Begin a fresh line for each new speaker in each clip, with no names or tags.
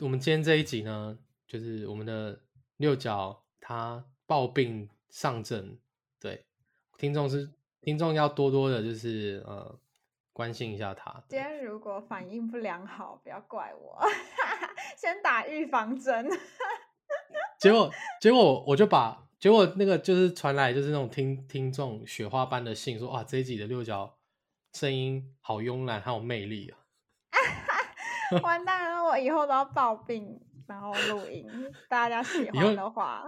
我们今天这一集呢，就是我们的六角他暴病上阵，对，听众是听众要多多的，就是呃关心一下他。
今天如果反应不良好，不要怪我，先打预防针。
结果结果我就把结果那个就是传来就是那种听听众雪花般的信说哇这一集的六角声音好慵懒，好有魅力啊！
完蛋了，我以后都要抱病，然后录音。大家喜欢的话，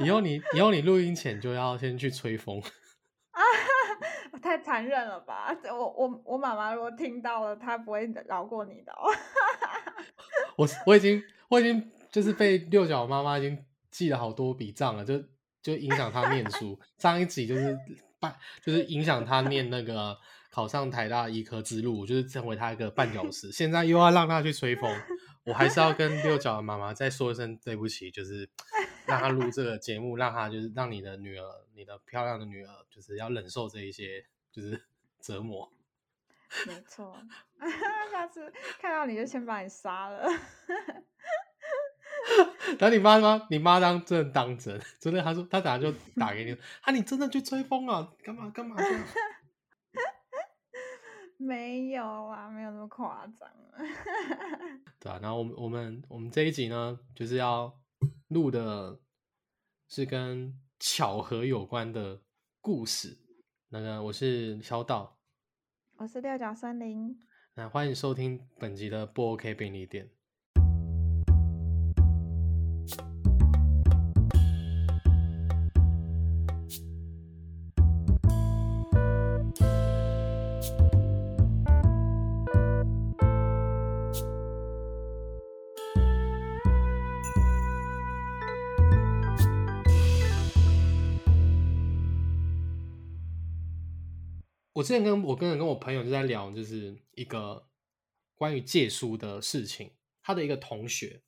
以后你以后你录音前就要先去吹风
啊！太残忍了吧！我我我妈妈如果听到了，她不会饶过你的。
我我已经我已经就是被六角妈妈已经记了好多笔账了，就就影响她念书。上一集就是半就是影响她念那个。考上台大医科之路，就是成为他一个绊脚石。现在又要让他去吹风，我还是要跟六角的妈妈再说一声对不起，就是让他录这个节目，让他就是让你的女儿，你的漂亮的女儿，就是要忍受这一些就是折磨。
没错，下次看到你就先把你杀了。
等你妈妈，你妈当真当真，真的，她说她等下就打给你，啊，你真的去吹风啊？干嘛干嘛？
没有啊，没有那么夸张。
对啊，然后我们我们我们这一集呢，就是要录的是跟巧合有关的故事。那个我是小岛，
我是六角森林。
那欢迎收听本集的不 OK 便利店。我之前跟我跟跟我朋友就在聊，就是一个关于借书的事情。他的一个同学，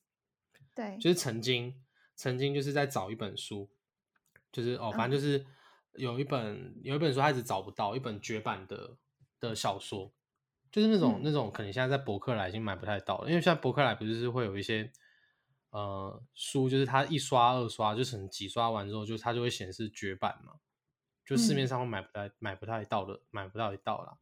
对，
就是曾经曾经就是在找一本书，就是哦，反正就是有一本有一本书他一直找不到一本绝版的的小说，就是那种那种可能现在在博客来已经买不太到了，因为现在博客来不就是会有一些呃书，就是他一刷二刷，就是几刷完之后，就它就会显示绝版嘛。就市面上会买不太买不太到的，买不到一道啦。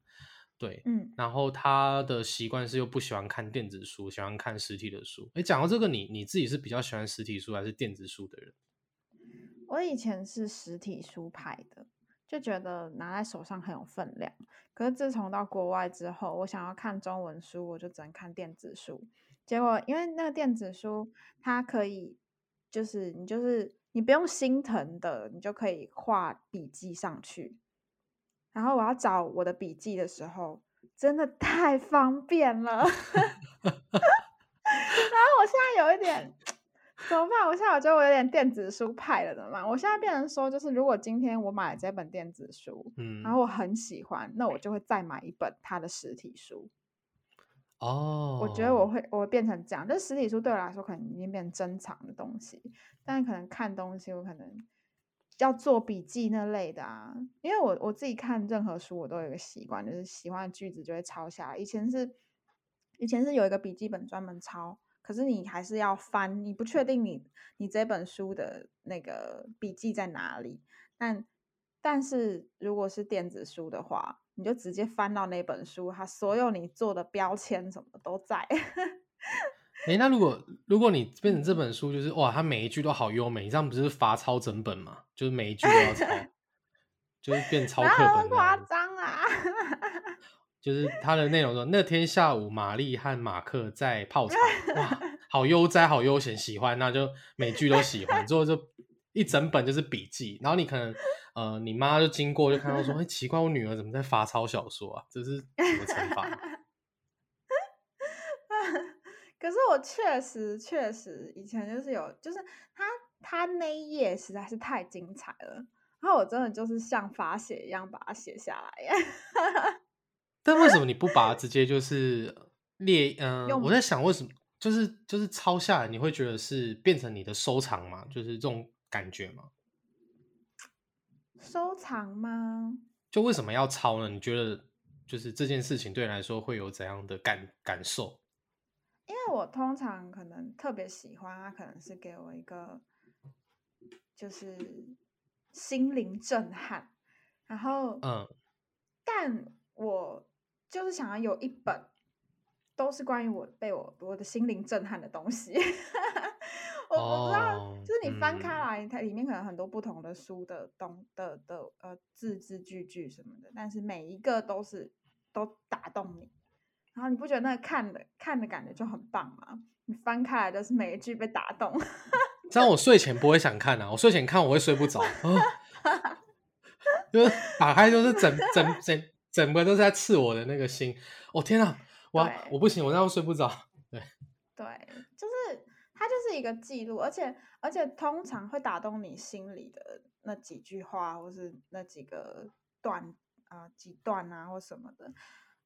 对，
嗯，
然后他的习惯是又不喜欢看电子书，喜欢看实体的书。哎，讲到这个，你你自己是比较喜欢实体书还是电子书的人？
我以前是实体书派的，就觉得拿在手上很有分量。可是自从到国外之后，我想要看中文书，我就只能看电子书。结果因为那个电子书，它可以就是你就是。你不用心疼的，你就可以画笔记上去。然后我要找我的笔记的时候，真的太方便了。然后我现在有一点怎么办？我现在我觉得我有点电子书派了，怎么办？我现在变成说，就是如果今天我买了这本电子书，嗯，然后我很喜欢，那我就会再买一本它的实体书。
哦，
我觉得我会，我会变成这样。但实体书对我来说，可能已经变成珍藏的东西。但可能看东西，我可能要做笔记那类的啊。因为我我自己看任何书，我都有一个习惯，就是喜欢的句子就会抄下来。以前是以前是有一个笔记本专门抄，可是你还是要翻，你不确定你你这本书的那个笔记在哪里。但但是如果是电子书的话，你就直接翻到那本书，它所有你做的标签什么都在。
哎，那如果如果你 变成这本书，就是哇，它每一句都好优美，你这样不是罚抄整本吗？就是每一句都要抄，就是变 抄课本。
夸张啊！
就是它的内容说，那天下午，玛丽和马克在泡茶，哇，好悠哉，好悠闲，喜欢，那就每句都喜欢。之后就一整本就是笔记，然后你可能。呃，你妈就经过就看到说，哎，奇怪，我女儿怎么在罚抄小说啊？这是 什么惩罚？
可是我确实确实以前就是有，就是他他那一页实在是太精彩了，然后我真的就是像罚写一样把它写下来。
但为什么你不把它直接就是列？嗯，我在想为什么，就是就是抄下来，你会觉得是变成你的收藏吗？就是这种感觉吗？
收藏吗？
就为什么要抄呢？你觉得就是这件事情对你来说会有怎样的感感受？
因因为我通常可能特别喜欢，它可能是给我一个就是心灵震撼，然后
嗯，
但我就是想要有一本都是关于我被我我的心灵震撼的东西。我我不知道，
哦，
就是你翻开
嗯，
来，它里面可能很多不同的书的东的的呃字字句句什么的，但是每一个都是都打动你，然后你不觉得那个看的看的感觉就很棒吗？你翻开来就是每一句被打动，
这样我睡前不会想看啊，我睡前看我会睡不着，啊，就是打开就是整整整整个都是在刺我的那个心，哦天啊，我我不行，我那样会睡不着，对，
对，就是一个记录，而且而且通常会打动你心里的那几句话，或是那几个段啊、几段啊或什么的，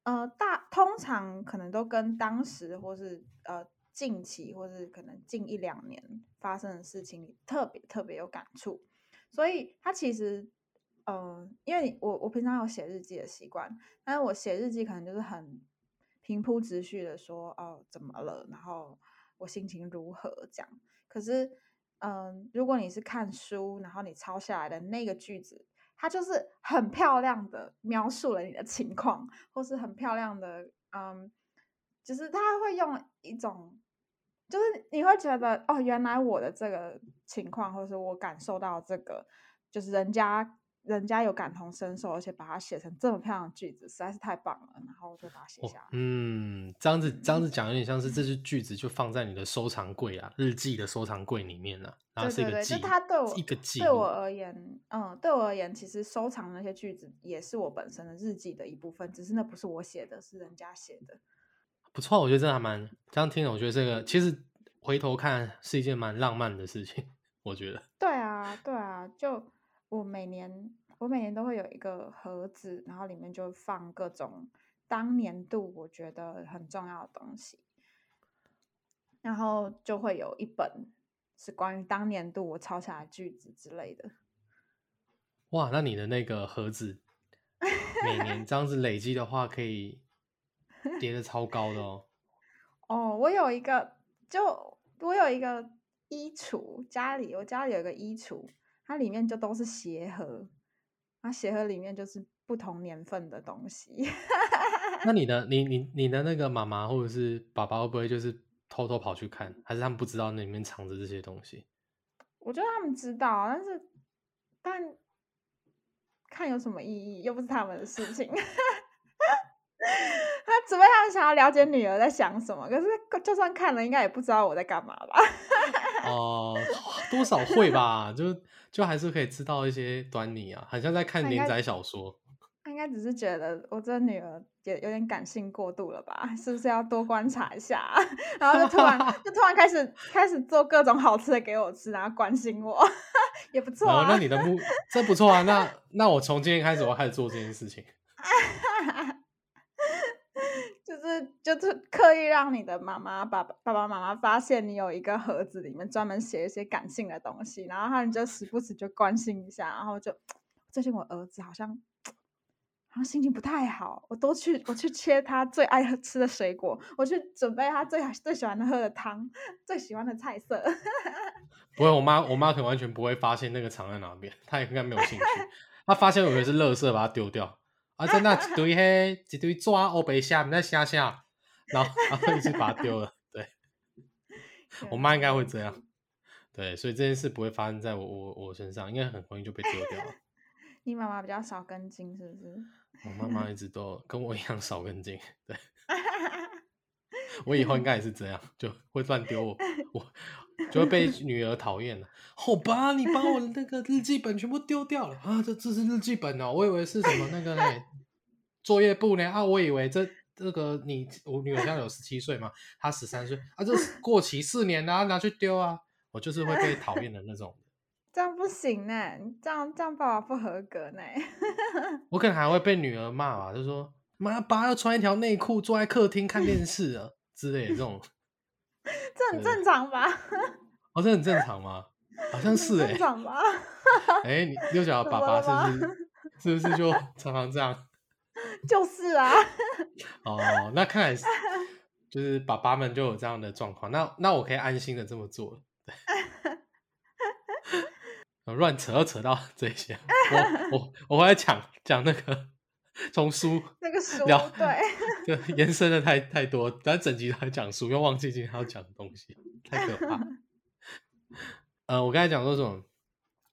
呃，大通常可能都跟当时或是呃近期或是可能近一两年发生的事情特别特别有感触，所以它其实。呃，因为我我平常有写日记的习惯，但是我写日记可能就是很平铺直叙的说哦怎么了，然后我心情如何这样。可是，嗯，如果你是看书，然后你抄下来的那个句子，它就是很漂亮的描述了你的情况，或是很漂亮的，嗯，就是他会用一种，就是你会觉得哦，原来我的这个情况，或者是我感受到这个，就是人家。人家有感同身受，而且把它写成这么漂亮的句子，实在是太棒了。然后就把它写
哦
下来。
嗯，这样子这样子讲有点像是这句句子就放在你的收藏柜啊，日记的收藏柜里面啊，然后
对对对，
是一个记
就它对我
一个记
对我，而言，嗯，对我而言，其实收藏那些句子也是我本身的日记的一部分，只是那不是我写的，是人家写的。
不错，我觉得真的还蛮这样听了，我觉得这个其实回头看是一件蛮浪漫的事情，我觉得。
对啊，对啊，就我每年我每年都会有一个盒子，然后里面就放各种当年度我觉得很重要的东西，然后就会有一本是关于当年度我抄下来的句子之类的。
哇，那你的那个盒子每年这样子累积的话，可以叠的超高的哦。
哦，我有一个，就我有一个衣橱，家里我家里有一个衣橱，它里面就都是鞋盒，那鞋盒里面就是不同年份的东西。
那你的你你你的那个妈妈或者是爸爸会不会就是偷偷跑去看，还是他们不知道那里面藏着这些东西？
我觉得他们知道，但是但看有什么意义，又不是他们的事情。他除非他们想要了解女儿在想什么，可是就算看了，应该也不知道我在干嘛吧。
哦、多少会吧，就就还是可以知道一些端倪啊，好像在看连载小说。
他应该只是觉得我这女儿也有点感性过度了吧？是不是要多观察一下啊？然后就突然就突然开始开始做各种好吃的给我吃，然后关心我，也不错
哦，
啊。
那你的目这不错啊，那那我从今天开始我要开始做这件事情。
就是就是刻意让你的妈妈、爸爸、爸爸妈妈发现你有一个盒子，里面专门写一些感性的东西，然后他们就时不时就关心一下，然后就最近我儿子好像好像心情不太好，我都去我去切他最爱吃的水果，我去准备他最最喜欢喝的汤，最喜欢的菜色。
不会，我妈我妈可完全不会发现那个藏在哪边，她也应该没有兴趣。她发现我以为是垃圾，把它丢掉。啊，在那一堆嘿，一堆抓欧北虾，你在虾虾，然后然后一直把它丢了。对，我妈应该会这样。对，所以这件事不会发生在我我我身上，应该很容易就被丢掉了。
你妈妈比较少根筋，是不是？
我妈妈一直都跟我一样少根筋，对我以后应该也是这样，就会乱丢我，我就会被女儿讨厌了。好吧，你把我的那个日记本全部丢掉了啊！这这是日记本哦，我以为是什么那个呢作业簿呢啊，我以为这这个你我女儿现在有十七岁嘛，她十三岁啊，这是过期四年啦、拿去丢啊！我就是会被讨厌的那种。
这样不行呢，你这样这样爸爸不合格呢。
我可能还会被女儿骂吧，就说妈爸要穿一条内裤坐在客厅看电视啊之类的这种。
这很正常吧？
哦，这很正常吗？好像是哎、
正常吧？
哎、你六角的爸爸是不是是不是就 常常这样？
就是啊，
哦，那看来是就是爸爸们就有这样的状况，那那我可以安心的这么做了。对，乱扯要扯到这些，我我我会讲讲那个从书
那个书
聊
对，
就延伸的太太多，但整集都在讲书，又忘记今天要讲的东西，太可怕。呃，我刚才讲说什么？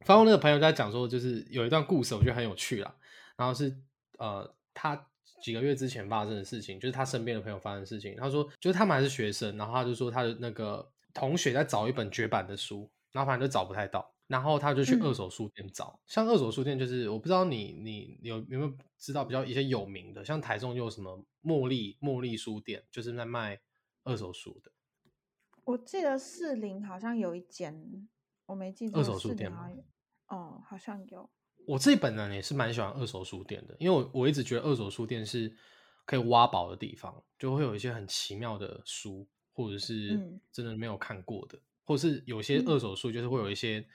发过那个朋友在讲说，就是有一段故事，我觉得很有趣啦。然后是呃，他几个月之前发生的事情，就是他身边的朋友发生的事情。他说，就是他们还是学生，然后他就说他的那个同学在找一本绝版的书，然后反正就找不太到，然后他就去二手书店找。像二手书店，就是我不知道你你有有没有知道比较一些有名的，像台中就有什么茉莉茉莉书店，就是在卖二手书的。
我记得士林好像有一间，我没记错，
二手书店吗？
哦，好像有。
我自己本人也是蛮喜欢二手书店的，因为我我一直觉得二手书店是可以挖宝的地方，就会有一些很奇妙的书，或者是真的没有看过的，或是有些二手书就是会有一些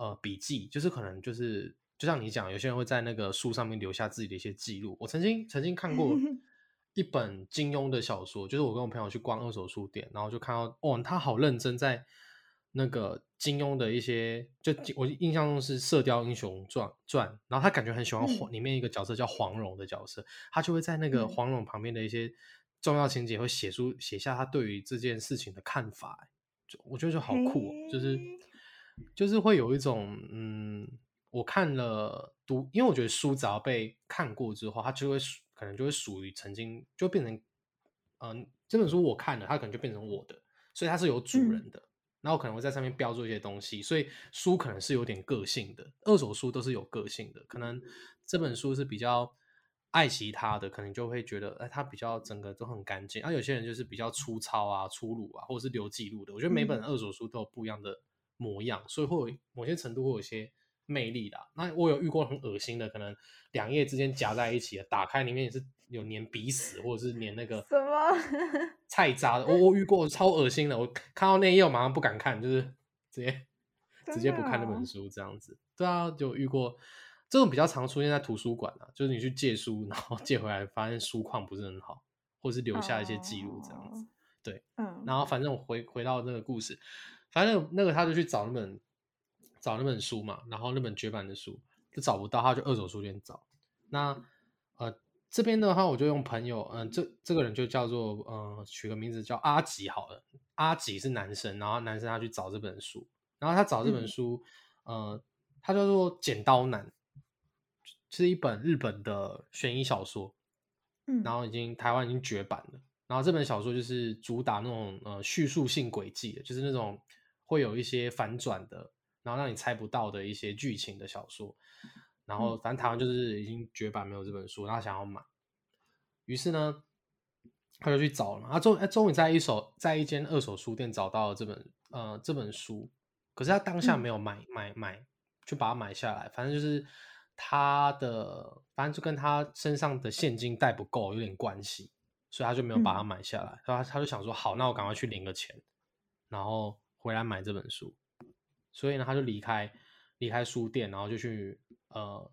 呃笔记，就是可能就是就像你讲，有些人会在那个书上面留下自己的一些记录。我曾经曾经看过 一本金庸的小说，就是我跟我朋友去逛二手书店，然后就看到哦，他好认真在。那个金庸的一些，就我印象中是《射雕英雄传》传，然后他感觉很喜欢黄里面一个角色叫黄蓉的角色，他就会在那个黄蓉旁边的一些重要情节会写出写下他对于这件事情的看法，就我觉得就好酷，哦就是就是会有一种嗯，我看了读，因为我觉得书只要被看过之后，它就会可能就会属于曾经就变成嗯这本书我看了，它可能就变成我的，所以它是有主人的。然后可能会在上面标注一些东西，所以书可能是有点个性的。二手书都是有个性的，可能这本书是比较爱惜它的，可能就会觉得，哎，它比较整个都很干净。而有些人就是比较粗糙啊、粗鲁啊，或者是留记录的。我觉得每本二手书都有不一样的模样，所以会有某些程度会有一些魅力的。那我有遇过很恶心的，可能两页之间夹在一起的，打开里面也是有粘鼻屎，或者是粘那个
什么。
菜渣的，我我遇过超恶心的，我看到那页我马上不敢看，就是直接直接不看那本书这样子。对啊，就遇过这种比较常出现在图书馆啊，就是你去借书，然后借回来发现书况不是很好，或是留下一些记录这样子。对，嗯，然后反正我回回到那个故事，反正那个他就去找那本找那本书嘛，然后那本绝版的书就找不到，他就二手书店找。那呃。这边的话，我就用朋友，嗯，这这个人就叫做，呃，取个名字叫阿吉好了。阿吉是男生，然后男生他去找这本书，然后他找这本书，呃，他叫做《剪刀男》，是一本日本的悬疑小说，
嗯，
然后已经台湾已经绝版了。然后这本小说就是主打那种呃叙述性轨迹的，就是那种会有一些反转的，然后让你猜不到的一些剧情的小说。然后反正台湾就是已经绝版，没有这本书，他想要买，于是呢，他就去找了，他终哎终于在一手在一间二手书店找到了这本呃这本书，可是他当下没有买买买，就把它买下来，反正就是他的反正就跟他身上的现金带不够有点关系，所以他就没有把它买下来，然后他就想说好，那我赶快去领个钱，然后回来买这本书，所以呢他就离开离开书店，然后就去。呃，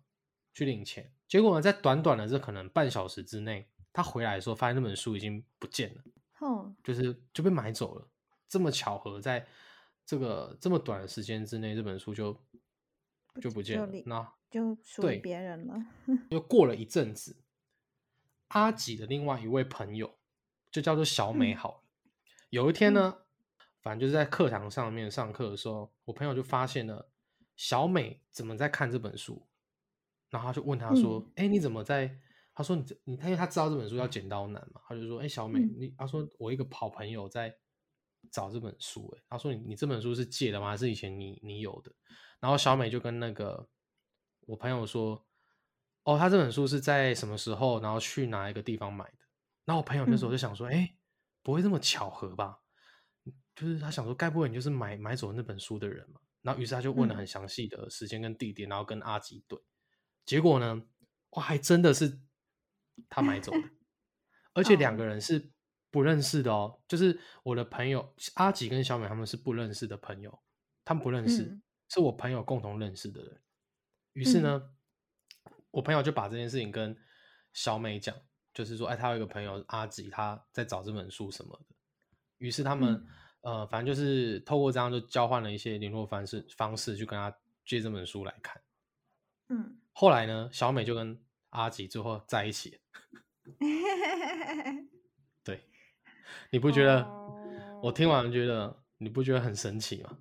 去领钱，结果呢，在短短的这可能半小时之内，他回来的时候，发现那本书已经不见了，
哦，
就是就被买走了。这么巧合，在这个这么短的时间之内，这本书就就不见了，那
就属于别人了。
又过了一阵子，阿吉的另外一位朋友，就叫做小美，好了，有一天呢，反正就是在课堂上面上课的时候，我朋友就发现了。小美怎么在看这本书？然后他就问他说：“哎，你怎么在？”他说：“你你，因为他知道这本书叫《剪刀男》嘛，他就说：‘哎，小美，你……’他说我一个好朋友在找这本书。哎，他说你你这本书是借的吗？还是以前你你有的？”然后小美就跟那个我朋友说：“哦，他这本书是在什么时候？然后去哪一个地方买的？”然后我朋友那时候就想说：“哎，不会这么巧合吧？就是他想说，该不会你就是买买走那本书的人嘛？”然后，于是他就问了很详细的时间跟地点，然后跟阿吉对，结果呢，哇，还真的是他买走的，而且两个人是不认识的哦，就是我的朋友阿吉跟小美他们是不认识的朋友，他们不认识，是我朋友共同认识的人。于是呢，我朋友就把这件事情跟小美讲，就是说，哎，他有一个朋友阿吉，他在找这本书什么的。于是他们、
嗯
呃，反正就是透过这样就交换了一些联络方式方式，去跟他借这本书来看。
嗯，
后来呢，小美就跟阿吉最后在一起了。对，你不觉得？我听完觉得你不觉得很神奇吗？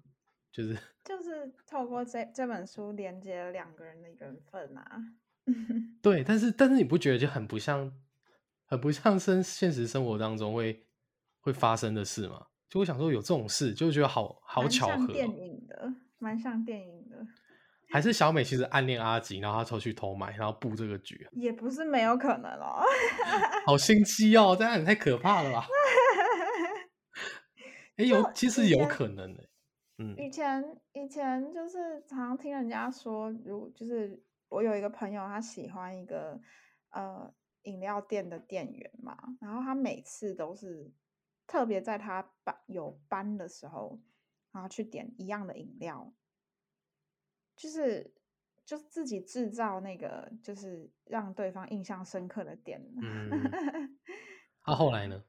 就是
就是透过这这本书连接了两个人的缘分啊。
对，但是但是你不觉得就很不像，很不像生现实生活当中会会发生的事吗？就我想说有这种事，就觉得好好巧合、
像电
哦。
影的，蛮像电影的，
还是小美其实暗恋阿吉，然后她出去偷买，然后布这个局啊，
也不是没有可能哦。
好心机哦，这样也太可怕了吧？哎，有其实有可能的、嗯
以前以前就是常常听人家说，如就是我有一个朋友，他喜欢一个呃饮料店的店员嘛，然后他每次都是特别在他班有班的时候，然后去点一样的饮料，就是就是自己制造那个就是让对方印象深刻的点。
嗯，那、后来呢？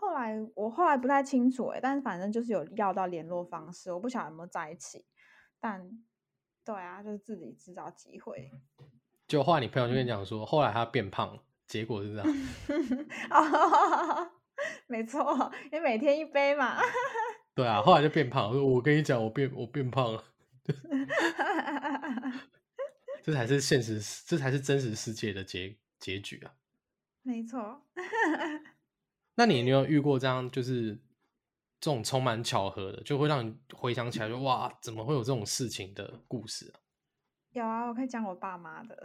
后来我后来不太清楚哎、但是反正就是有要到联络方式，我不晓得有没有在一起，但对啊，就是自己制造机会。
就后来你朋友就跟你讲说，后来他变胖了，结果是这样。
哦，没错，因为每天一杯嘛。
对啊，后来就变胖。我跟你讲，我变我变胖了，这才是现实，这才是真实世界的结结局啊。
没错，
那你有没有遇过这样，就是这种充满巧合的，就会让你回想起来说，哇，怎么会有这种事情的故事啊？
有啊，我可以讲我爸妈的。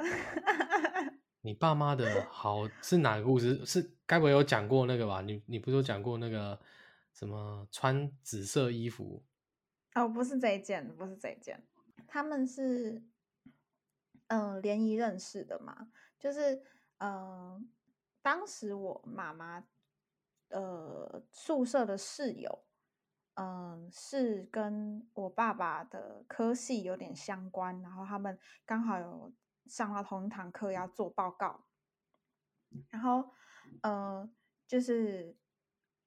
你爸妈的好是哪个故事？是该不会有讲过那个吧？你你不是有讲过那个什么穿紫色衣服？
哦，不是这一件，不是这一件，他们是嗯、呃联谊认识的嘛，就是嗯、呃当时我妈妈呃宿舍的室友，嗯、是跟我爸爸的科系有点相关，然后他们刚好有上到同一堂课要做报告，然后呃就是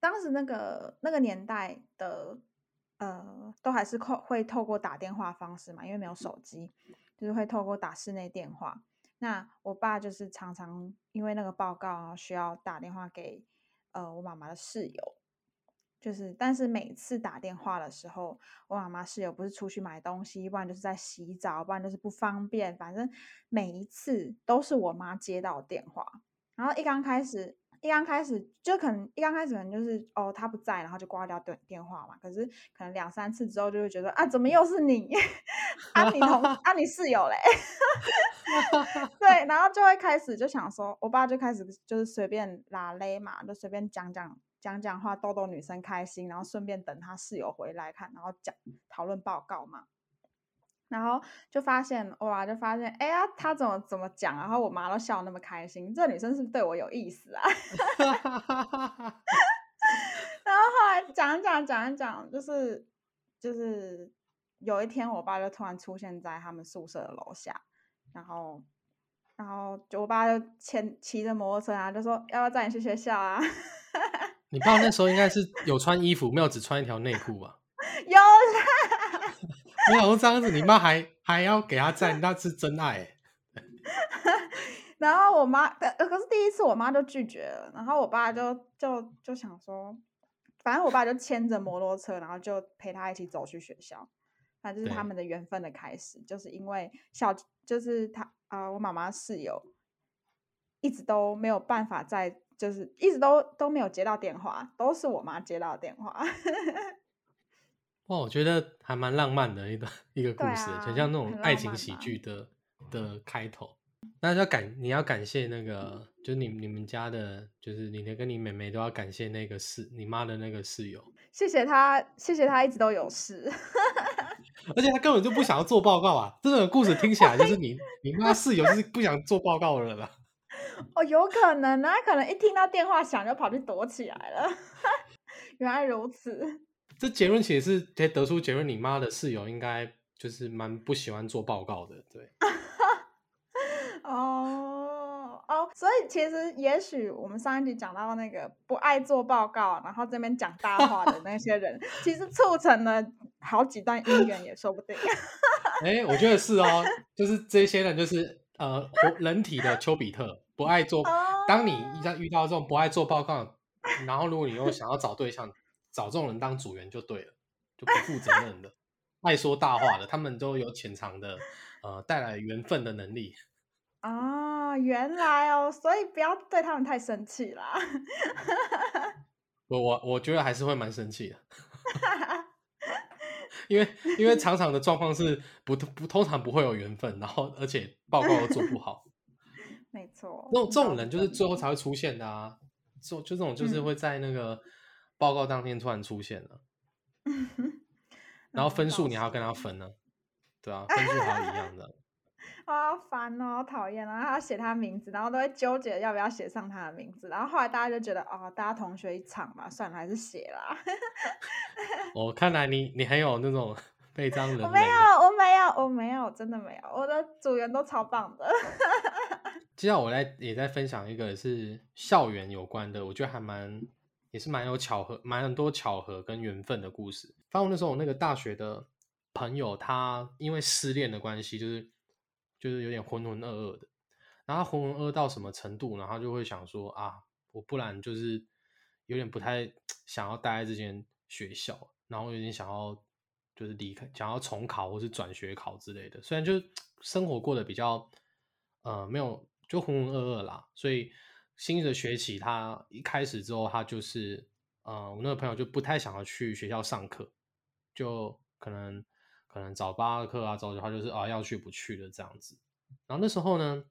当时那个那个年代的。呃，都还是透会透过打电话方式嘛，因为没有手机，就是会透过打室内电话。那我爸就是常常因为那个报告，需要打电话给呃我妈妈的室友，就是但是每次打电话的时候，我妈妈室友不是出去买东西，不然就是在洗澡，不然就是不方便，反正每一次都是我妈接到电话。然后一刚开始，一刚开始就可能一刚开始可能就是哦他不在，然后就挂掉电电话嘛。可是可能两三次之后就会觉得啊怎么又是你？啊你同啊你室友嘞？对，然后就会开始就想说，我爸就开始就是随便拉勒嘛，就随便讲讲讲讲话，逗逗女生开心，然后顺便等他室友回来看，然后讲讨论报告嘛。然后就发现哇，就发现哎呀，他怎么怎么讲，然后我妈都笑那么开心，这女生是不是对我有意思啊？然后后来讲一讲讲一讲，就是就是有一天，我爸就突然出现在他们宿舍的楼下，然后然后就我爸就牵骑着摩托车啊，就说要不要载你去学校啊？
你爸那时候应该是有穿衣服，没有只穿一条内裤吧？
有啦，
我想说这样子，你妈还还要给他赞，那是真爱欸。
然后我妈，呃，可是第一次我妈就拒绝了，然后我爸就就就想说，反正我爸就牵着摩托车，然后就陪他一起走去学校，反正就是他们的缘分的开始，就是因为小，就是他啊、我妈妈室友一直都没有办法在，就是一直都都没有接到电话，都是我妈接到电话，
哇，我觉得还蛮浪漫的一个一个故事，
啊
很像那种
很
爱情喜剧的的开头。那要感你要感谢那个，就是你你们家的，就是你的跟你妹妹都要感谢那个室你妈的那个室友，
谢谢他，谢谢他一直都有事。
而且他根本就不想要做报告啊！这个故事听起来就是你你妈室友就是不想做报告的人啊。
哦，有可能啊，可能一听到电话响就跑去躲起来了。原来如此，
这结论其实是可以得出结论，你妈的室友应该就是蛮不喜欢做报告的，对。
哦，哦，所以其实也许我们上一集讲到那个不爱做报告，然后这边讲大话的那些人，其实促成了好几段姻缘也说不定。
哎，我觉得是哦，就是这些人就是呃活人体的丘比特，不爱做。当你一旦遇到这种不爱做报告，然后如果你又想要找对象，找这种人当组员就对了，就不负责任的，爱说大话的，他们都有潜藏的呃带来缘分的能力。
啊，原来哦，所以不要对他们太生气啦。
我我我觉得还是会蛮生气的，因为因为常常的状况是不不通常不会有缘分，然后而且报告都做不好。
没错，
那种这种人就是最后才会出现的啊，就就这种就是会在那个报告当天突然出现了，然后分数你还要跟他分呢，对啊，分数还要一样的。
好烦哦，好讨厌啊！他要写他名字，然后都会纠结要不要写上他的名字，然后后来大家就觉得哦，大家同学一场嘛，算了，还是写啦。
我 看来你你很有那种被张人。
我没有，我没有，我没有，真的没有，我的组员都超棒的。
接下来我来也在分享一个是校园有关的，我觉得还蛮也是蛮有巧合，蛮很多巧合跟缘分的故事。反正那时候我那个大学的朋友，他因为失恋的关系，就是。就是有点浑浑噩噩的，然后浑浑噩到什么程度，然后就会想说啊，我不然就是有点不太想要待在这间学校，然后有点想要就是离开，想要重考或是转学考之类的。虽然就是生活过得比较呃没有就浑浑噩噩啦，所以新的学期他一开始之后，他就是呃我那个朋友就不太想要去学校上课，就可能。可能早八课啊，早九他就是啊要去不去的这样子。然后那时候呢，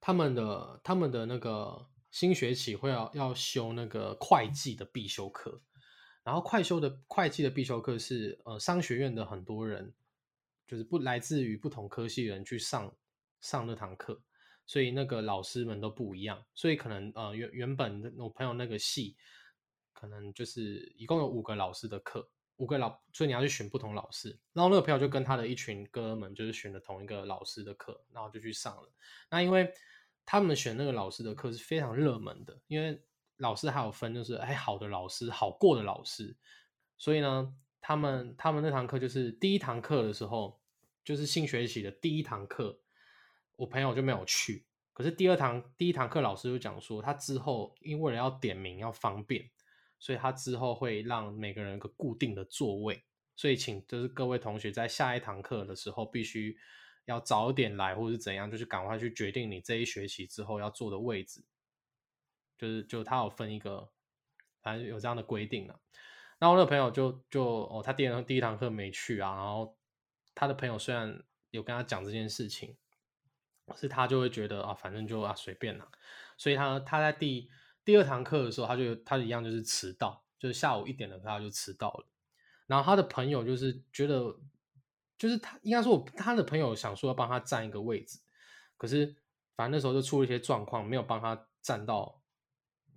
他们的他们的那个新学期会要要修那个会计的必修课，然后快修的会计的必修课是呃商学院的很多人就是不来自于不同科系人去上上那堂课，所以那个老师们都不一样，所以可能呃原原本我朋友那个系可能就是一共有五个老师的课。五个老，所以你要去选不同老师。然后那个朋友就跟他的一群哥们，就是选了同一个老师的课，然后就去上了。那因为他们选那个老师的课是非常热门的，因为老师还有分，就是哎好的老师，好过的老师。所以呢，他们他们那堂课就是第一堂课的时候，就是新学期的第一堂课，我朋友就没有去。可是第二堂第一堂课老师就讲说，他之后因为了要点名要方便。所以他之后会让每个人一个固定的座位，所以请就是各位同学在下一堂课的时候必须要早点来，或者是怎样，就是赶快去决定你这一学期之后要坐的位置。就是就他有分一个，反正有这样的规定了。那我那个朋友就就哦，他第二第一堂课没去啊，然后他的朋友虽然有跟他讲这件事情，是他就会觉得啊，反正就啊随便了，所以他他在第。第二堂课的时候，他就他一样就是迟到，就是下午一点的课他就迟到了。然后他的朋友就是觉得，就是他应该说，我他的朋友想说要帮他占一个位置，可是反正那时候就出了一些状况，没有帮他占到，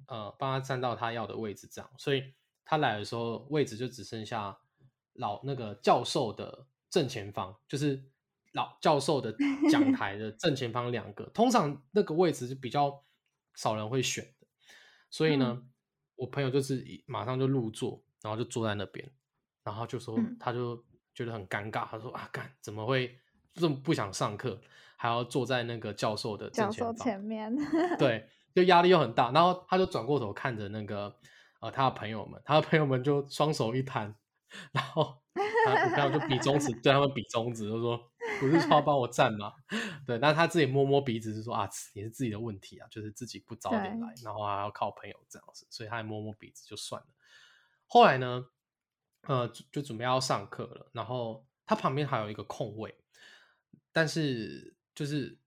呃，帮他占到他要的位置，这样，所以他来的时候位置就只剩下老那个教授的正前方，就是老教授的讲 台的正前方两个，通常那个位置是比较少人会选的。所以呢，我朋友就是马上就入座，然后就坐在那边，然后就说他就觉得很尴尬，他说啊，干怎么会这么不想上课，还要坐在那个教授的
教授前面，
对，就压力又很大。然后他就转过头看着那个呃他的朋友们，他的朋友们就双手一摊，然后他朋友就比中指对他们比中指，就说。不是说要帮我站吗？对，但他自己摸摸鼻子，是说啊，也是自己的问题啊，就是自己不早点来，然后还要靠朋友这样子，所以他还摸摸鼻子就算了。后来呢，呃，就准备要上课了，然后他旁边还有一个空位，但是就是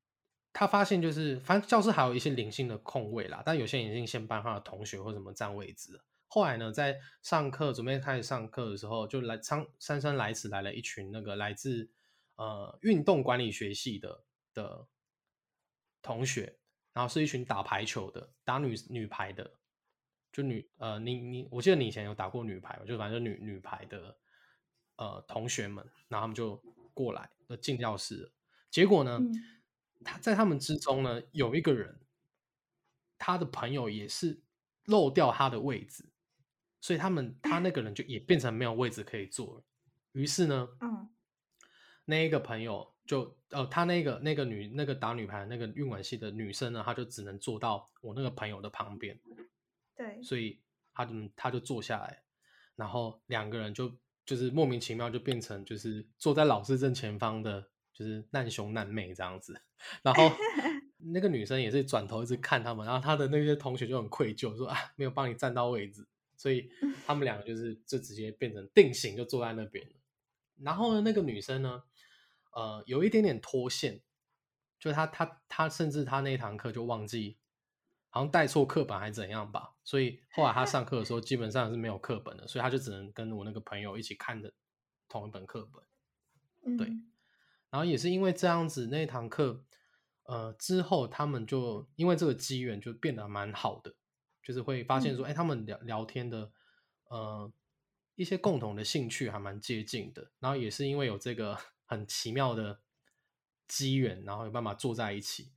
他发现，就是反正教室还有一些零星的空位啦，但有些已经先班他的同学或什么占位置。后来呢，在上课准备开始上课的时候，就来姗姗姗来迟来了一群那个来自。呃，运动管理学系的的同学，然后是一群打排球的，打女女排的，就女呃，你你，我记得你以前有打过女排，就反正女女排的呃同学们，然后他们就过来呃进教室，结果呢，他在他们之中呢，有一个人，他的朋友也是漏掉他的位置，所以他们他那个人就也变成没有位置可以坐了。于是呢，
嗯
那一个朋友就呃，他那个那个女那个打女排那个运管系的女生呢，她就只能坐到我那个朋友的旁边，
对，
所以她就她就坐下来，然后两个人就就是莫名其妙就变成就是坐在老师正前方的，就是难兄难妹这样子。然后 那个女生也是转头一直看他们，然后他的那些同学就很愧疚，说啊没有帮你站到位置，所以 他们两个就是就直接变成定型，就坐在那边了。然后呢，那个女生呢，呃，有一点点脱线，就他他他甚至他那一堂课就忘记，好像带错课本还是怎样吧，所以后来他上课的时候基本上是没有课本的，所以他就只能跟我那个朋友一起看着同一本课本。对
嗯
然后也是因为这样子，那一堂课，呃，之后他们就因为这个机缘就变得蛮好的，就是会发现说，哎、他们聊聊天的，呃，一些共同的兴趣还蛮接近的。然后也是因为有这个很奇妙的机缘，然后有办法坐在一起，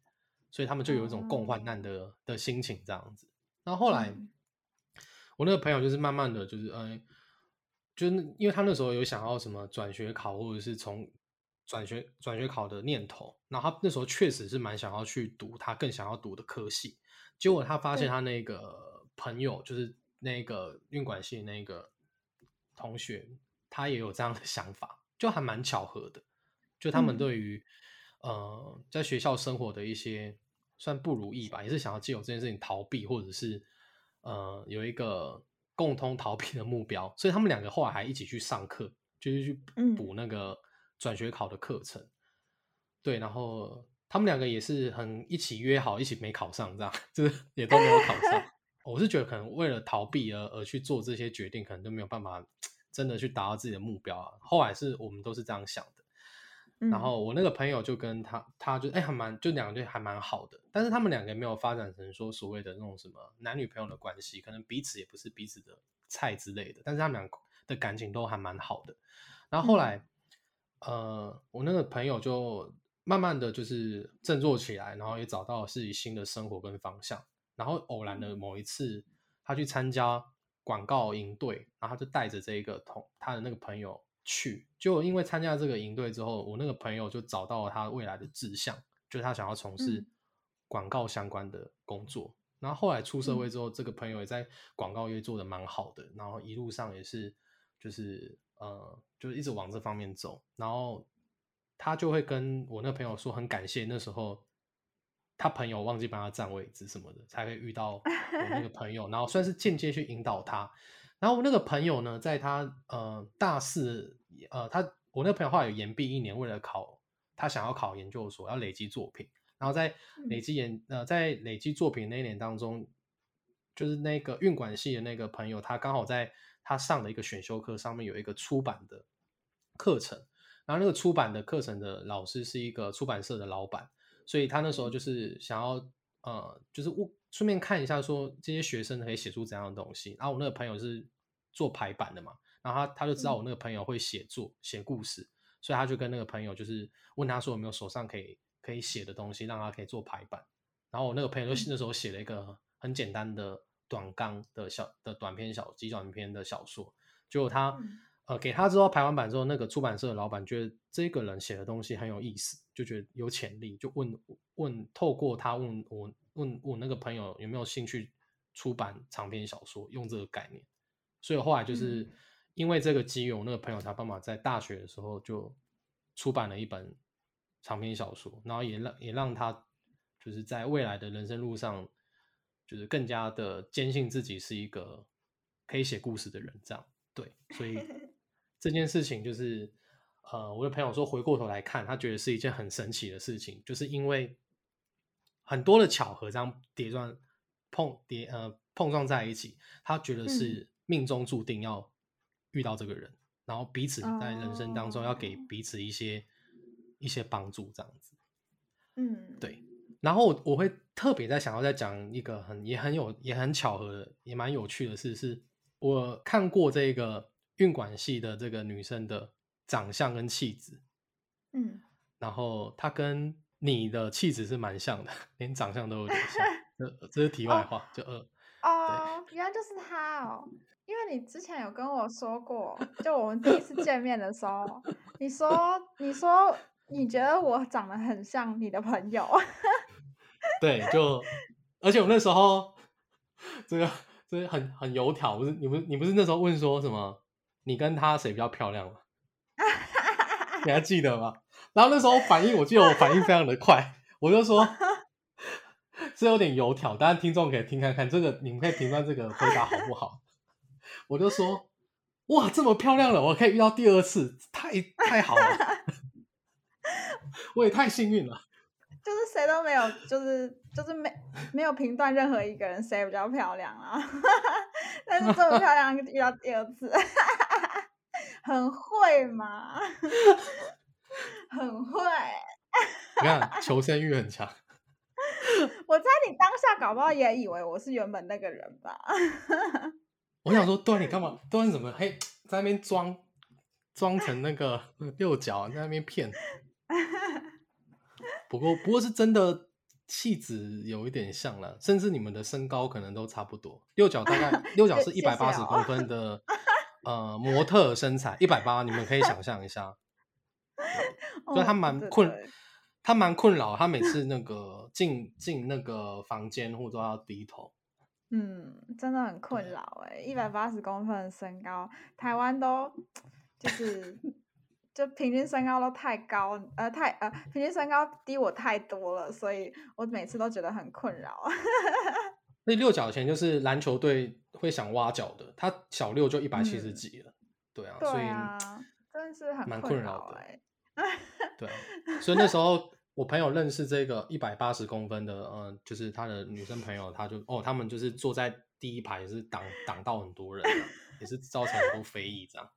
所以他们就有一种共患难的、的心情这样子。然后后来，
嗯。
我那个朋友就是慢慢的就是，呃，就是因为他那时候有想要什么转学考，或者是从转学转学考的念头，然后他那时候确实是蛮想要去读他更想要读的科系，结果他发现他那个朋友就是那个运管系那个同学，他也有这样的想法，就还蛮巧合的。就他们
嗯
对于、呃在学校生活的一些算不如意吧，也是想要借由这件事情逃避，或者是呃有一个共同逃避的目标，所以他们两个后来还一起去上课，就是去
嗯
补那个转学考的课程。对，然后他们两个也是很一起约好，一起没考上，这样 就是也都没有考上。我是觉得可能为了逃避而而去做这些决定，可能都没有办法真的去达到自己的目标啊。后来是我们都是这样想的。然
嗯
后我那个朋友就跟他，他就哎还蛮，就两个就还蛮好的，但是他们两个没有发展成说所谓的那种什么男女朋友的关系，可能彼此也不是彼此的菜之类的，但是他们俩的感情都还蛮好的。然后后来，呃，我那个朋友就慢慢的就是振作起来，然后也找到自己新的生活跟方向。然后偶然的某一次，他去参加广告营队，然后他就带着这一个同他的那个朋友去，就因为参加这个营队之后，我那个朋友就找到了他未来的志向，就是他想要从事
嗯
广告相关的工作。然后后来出社会之后，这个朋友也在广告业做的蛮好的，然后一路上也是就是呃，就是一直往这方面走。然后他就会跟我那个朋友说，很感谢那时候他朋友忘记帮他占位置什么的，才会遇到我那个 朋友，然后算是间接去引导他。然后我那个朋友呢，在他呃大四呃，他我那个朋友后来有延毕一年，为了考他想要考研究所，要累积作品。然后在累积研呃在累积作品那一年当中，就是那个运管系的那个朋友，他刚好在他上的一个选修课上面有一个出版的课程，然后那个出版的课程的老师是一个出版社的老板，所以他那时候就是想要呃，就是我顺便看一下说这些学生可以写出怎样的东西。然后我那个朋友是做排版的嘛，然后他他就知道我那个朋友会写作写故事，所以他就跟那个朋友就是问他说有没有手上可以可以写的东西，让他可以做排版。然后我那个朋友就那时候写了一个很简单的短纲的小的短篇小极短篇的小说，结果他。
嗯
呃，给他之后排完版之后，那个出版社的老板觉得这个人写的东西很有意思，就觉得有潜力，就问问透过他问我问我那个朋友有没有兴趣出版长篇小说，用这个概念。所以后来就是
嗯
因为这个机缘，我那个朋友才帮忙在大学的时候就出版了一本长篇小说，然后也让也让他就是在未来的人生路上，就是更加的坚信自己是一个可以写故事的人，这样对，所以这件事情就是，呃，我的朋友说回过头来看，他觉得是一件很神奇的事情，就是因为很多的巧合这样叠撞碰叠呃碰撞在一起，他觉得是命中注定要遇到这个人，然后彼此在人生当中要给
哦。
彼此一些、一些帮助，这样子。
嗯，
对然后我我会特别在想要再讲一个很也很有也很巧合的也蛮有趣的事，是我看过这个运管系的这个女生的长相跟气质，
嗯
然后她跟你的气质是蛮像的，连长相都有点像。这这是题外话，就呃，
哦，原来就是她哦。因为你之前有跟我说过，就我们第一次见面的时候，你说你说你觉得我长得很像你的朋友。
对，就而且我那时候 这个这很很油条，不是你不是你不是那时候问说什么？你跟他谁比较漂亮吗？你还记得吗？然后那时候反应，我记得我反应非常的快，我就说是有点油条，但是听众可以听看看，这个你们可以评判这个回答好不好？我就说哇，这么漂亮了，我可以遇到第二次，太太好了，我也太幸运了。
就是谁都没有，就是就是没没有评断任何一个人谁比较漂亮啊，但是这么漂亮遇到第二次，很会嘛，很会。
你看 求生欲很强。
我猜你当下搞不好也以为我是原本那个人吧。
我想说，对，你干嘛？对，你怎么嘿在那边装装成那个六角，在那边骗？不过，不过是真的气质有一点像了，甚至你们的身高可能都差不多。六角大概 六角是一百八十公分的，呃，模特身材一百八，你们可以想象一下。所以他蛮困，他蛮困扰，他每次那个进进那个房间或者都要低头。
嗯，真的很困扰哎，一百八十公分的身高，台湾都 就是。就平均身高都太高，呃，太呃，平均身高低我太多了，所以我每次都觉得很困扰。
那六角钱就是篮球队会想挖角的，他小六就一百七十几了，对啊，所以
真的是很
蛮困
扰
的。对，所以那时候我朋友认识这个一百八十公分的，呃，就是他的女生朋友，他就哦，他们就是坐在第一排，也是挡挡到很多人，也是造成很多非议这样。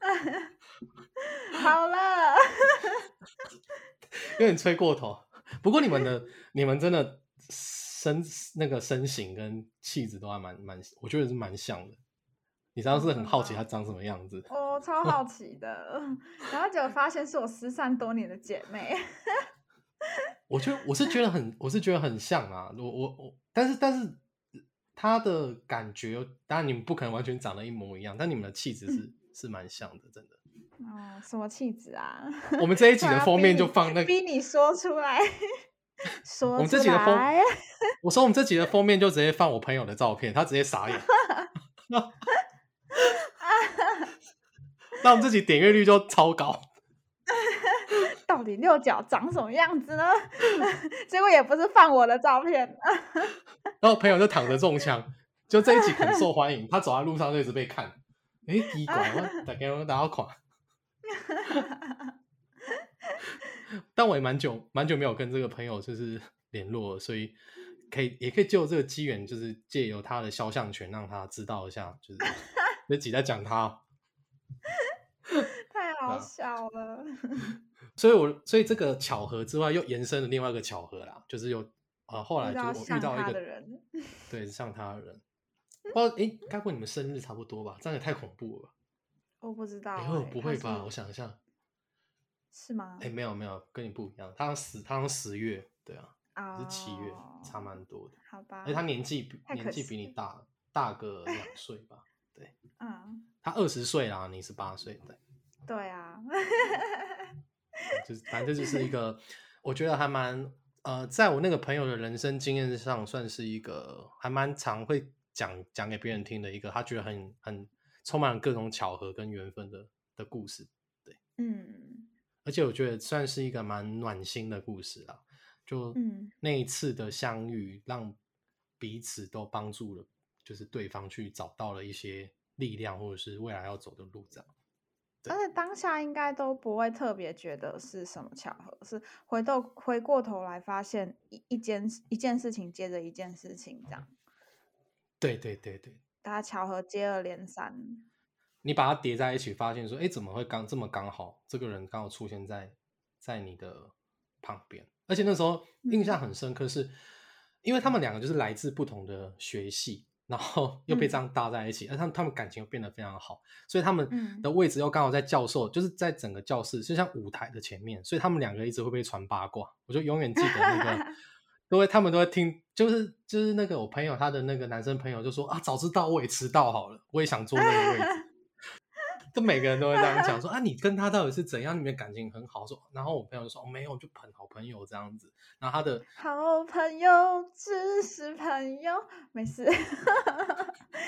好了，
有点吹过头。不过你们的、你们真的身那个身形跟气质都还蛮蛮，我觉得是蛮像的。你当时很好奇她长什么样子？
我超好奇的，然后结果发现是我失散多年的姐妹。
我觉得我是觉得很，我是觉得很像啊。我我我，但是但是她的感觉，当然你们不可能完全长得一模一样，但你们的气质是。是蛮像的，真的。
哦，什么气质啊？
我们这一集的 封面就放那个，
逼你说出来。说
我们这集的封，我说我们这集的封面就直接放我朋友的照片，他直接傻眼。那我们这集点阅率就超高。
到底六角长什么样子呢？结果也不是放我的照片。
然后朋友就躺着中枪，就这一集很受欢迎，他走在路上就一直被看。哎，奇怪，我大概我打好看，但我也蛮久蛮久没有跟这个朋友就是 联络，所以可以也可以就这个机缘，就是借由他的肖像权，让他知道一下，就是 那几在讲他，
太好笑了。
所以，我所以这个巧合之外，又延伸了另外一个巧合啦，就是有啊，后来就我遇到一个
人，
对，像他的人。哦，哎，该不会你们生日差不多吧？这样也太恐怖了吧。
我不知道。
哎，不会吧？我想一下。
是吗？
哎，没有没有，跟你不一样。他十，他十月，对啊，是七月，差蛮多的。
好吧。
哎，他年纪比年纪比你大大个两岁吧？对。
嗯。
他二十岁啦，你是八岁，对。
对啊。
就是反正就是一个，我觉得还蛮呃，在我那个朋友的人生经验上，算是一个还蛮常会。讲讲给别人听的一个，他觉得很很充满各种巧合跟缘分的的故事，对，
嗯，
而且我觉得算是一个蛮暖心的故事啦。就那一次的相遇，让彼此都帮助了，就是对方去找到了一些力量，或者是未来要走的路，这样。
而且当下应该都不会特别觉得是什么巧合，是回头回过头来发现一一件一件事情接着一件事情这样。
对对对对，
大家巧合接二连三，
你把它叠在一起，发现说，哎，怎么会刚这么刚好？这个人刚好出现在在你的旁边，而且那时候印象很深刻，是因为他们两个就是来自不同的学系，然后 又被这
嗯。
样搭在一起，而他们他们感情又变得非常好，所以他们
嗯。
的位置又刚好在教授，就是在整个教室，就像舞台的前面，所以他们两个一直会被传八卦，我就永远记得那个，都会他们都会听，就是就是那个我朋友他的那个男生朋友就说啊，早知道我也迟到好了，我也想坐那个位置。就每个人都会这样讲说啊，你跟他到底是怎样？你们感情很好，说，然后我朋友就说、哦、没有，就朋好朋友这样子。然后他的
好朋友只是朋友，没事。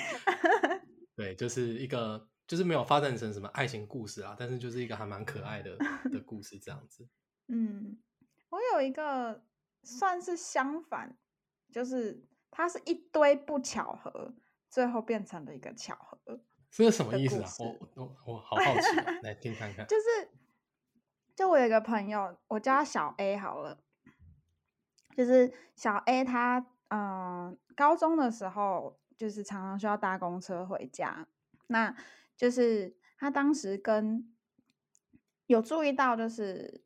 对，就是一个就是没有发展成什么爱情故事啊，但是就是一个还蛮可爱的的故事这样子。
嗯，我有一个算是相反，就是它是一堆不巧合，最后变成了一个巧合。
这是什么意思啊？我我我好好奇、啊，来听看看。
就是，就我有一个朋友，我叫他小 A 好了，就是小 A 他嗯、呃高中的时候就是常常需要搭公车回家，那就是他当时跟有注意到，就是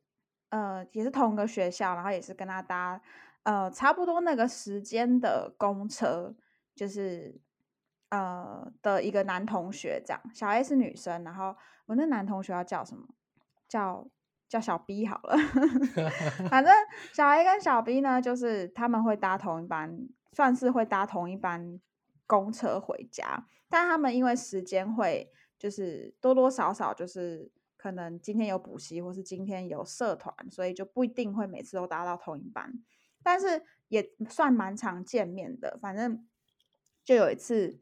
呃也是同一个学校，然后也是跟他搭呃差不多那个时间的公车，就是呃的一个男同学这样，小 A 是女生，然后我那男同学要叫什么？叫叫小 B 好了，反正小 A 跟小 B 呢，就是他们会搭同一班，算是会搭同一班公车回家，但他们因为时间会就是多多少少就是可能今天有补习，或是今天有社团，所以就不一定会每次都搭到同一班，但是也算蛮常见面的。反正就有一次，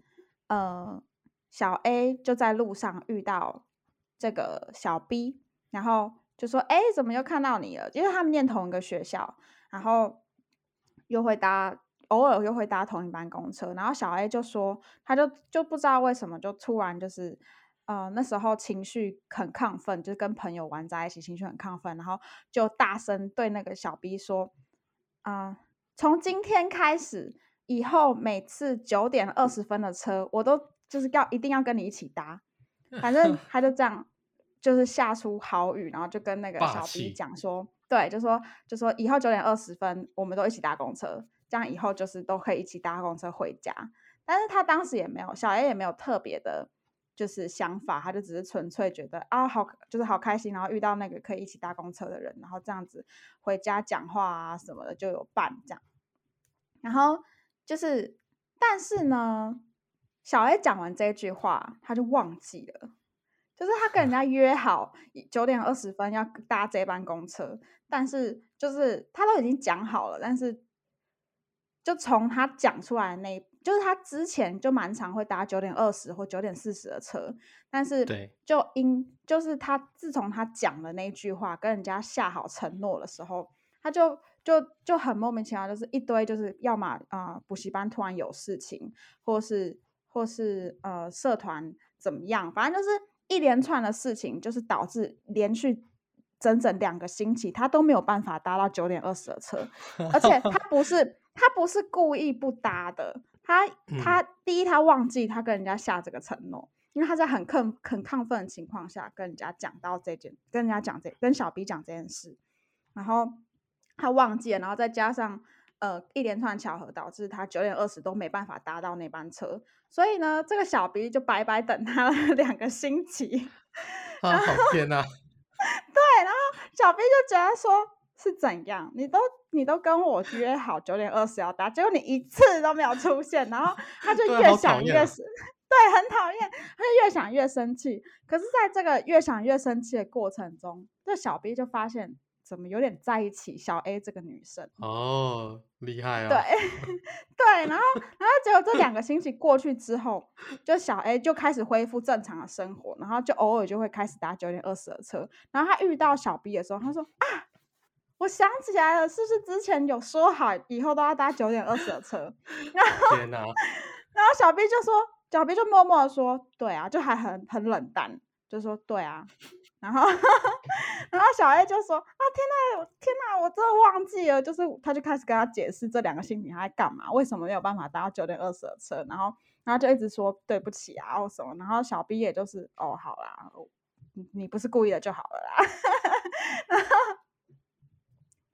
呃，小 A 就在路上遇到这个小 B，然后就说：“哎，怎么又看到你了？”因为他们念同一个学校，然后又会搭，偶尔又会搭同一班公车。然后小 A 就说，他就就不知道为什么，就突然就是，呃，那时候情绪很亢奋，就是跟朋友玩在一起，情绪很亢奋，然后就大声对那个小 B 说：“啊、从今天开始，以后每次九点二十分的车，我都就是要一定要跟你一起搭。”反正他就这样，就是下出好语，然后就跟那个小 B 讲说，对，就说就说以后九点二十分我们都一起搭公车，这样以后就是都可以一起搭公车回家。但是他当时也没有，小 A 也没有特别的，就是想法，他就只是纯粹觉得啊好，就是好开心，然后遇到那个可以一起搭公车的人，然后这样子回家讲话啊什么的就有伴这样。然后就是，但是呢，小 A 讲完这句话，他就忘记了，就是他跟人家约好九点二十分要搭这班公车，但是就是他都已经讲好了，但是就从他讲出来那，就是他之前就蛮常会搭九点二十或九点四十的车，但是
对。
就因就是他自从他讲了那句话，跟人家下好承诺的时候，他就就就很莫名其妙，就是一堆就是要么啊、呃补习班突然有事情，或是或是呃社团怎么样，反正就是一连串的事情，就是导致连续整整两个星期他都没有办法搭到九点二十的车，而且他不是他不是故意不搭的，他他、第一他忘记他跟人家下这个承诺。因为他在很亢很亢奋的情况下跟人家讲到这件，跟人家讲这跟小 B 讲这件事，然后他忘记了，然后再加上呃一连串巧合，导致他九点二十都没办法搭到那班车，所以呢，这个小 B 就白白等他了 两个星期。
啊，好天哪、
对，然后小 B 就觉得说是怎样，你都你都跟我约好九点二十要搭，结果你一次都没有出现，然后 他就越想越是。对，很讨厌，他就越想越生气。可是，在这个越想越生气的过程中，这小 B 就发现怎么有点在一起小 A 这个女生。
哦，厉害哦！
对，对，然后，然后结果这两个星期过去之后，就小 A 就开始恢复正常的生活，然后就偶尔就会开始搭九点二十的车。然后他遇到小 B 的时候，他说啊，我想起来了，是不是之前有说好以后都要搭九点二十的车？
天哪、
然后小 B 就说，小 B 就默默的说，对啊，就还很很冷淡，就说对啊。然后，然后小 A 就说啊，天呐，天呐，我真的忘记了，就是他就开始跟他解释这两个星期他在干嘛，为什么没有办法搭到九点二十的车，然后，然后就一直说对不起啊或什么，然后小 B 也就是哦，好啦，你你不是故意的就好了啦。然后，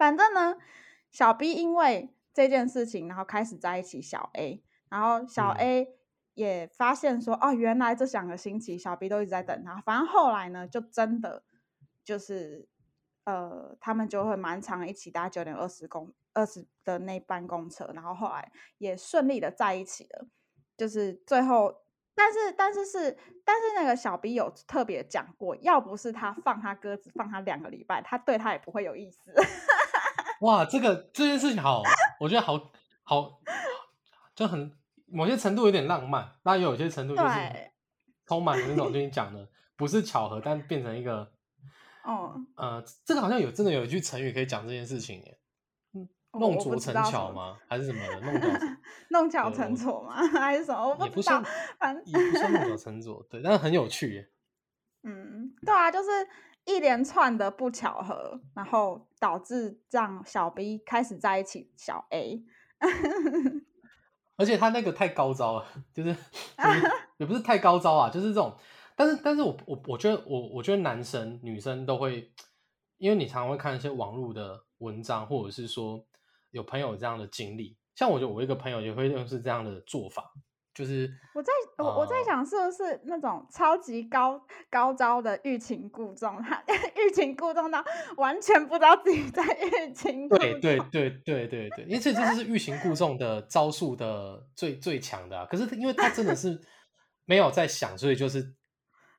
反正呢，小 B 因为这件事情，然后开始在一起小 A。然后小
嗯
A 也发现说，哦，原来这两个星期小 B 都一直在等他。反正后来呢，就真的就是呃，他们就会蛮常一起搭九点二十公二十的那班公车，然后后来也顺利的在一起了。就是最后，但是但是是，但是那个小 B 有特别讲过，要不是他放他鸽子放他两个礼拜，他对他也不会有意思。
哇，这个这件事情好，我觉得好好，就很某些程度有点浪漫，那也有些程度就是，充满了那种，就你 讲的不是巧合，但变成一个，
哦，
呃，这个好像有真的有一句成语可以讲这件事情耶，嗯，弄拙成巧吗？还是什么的？弄 巧成
弄巧成拙吗？还是什么？我不知道反正
也不是弄巧成拙，对，但是很有趣耶。
嗯，对啊，就是一连串的不巧合，然后导致让小 B 开始在一起小 A。
而且他那个太高招了，就是 就是也不是太高招啊，就是这种。但是，但是我我我觉得我我觉得男生女生都会，因为你常常会看一些网络的文章，或者是说有朋友这样的经历。像我觉得我一个朋友也会用是这样的做法，就是
我在我我在
呃
想，是不是那种超级高高招的欲擒故纵，他 欲擒故纵到完全不知道自己在欲擒故
纵对
对。
对对对对，因为这就是欲擒故纵的招数的最最强的啊。可是因为他真的是 没有在想，所以就是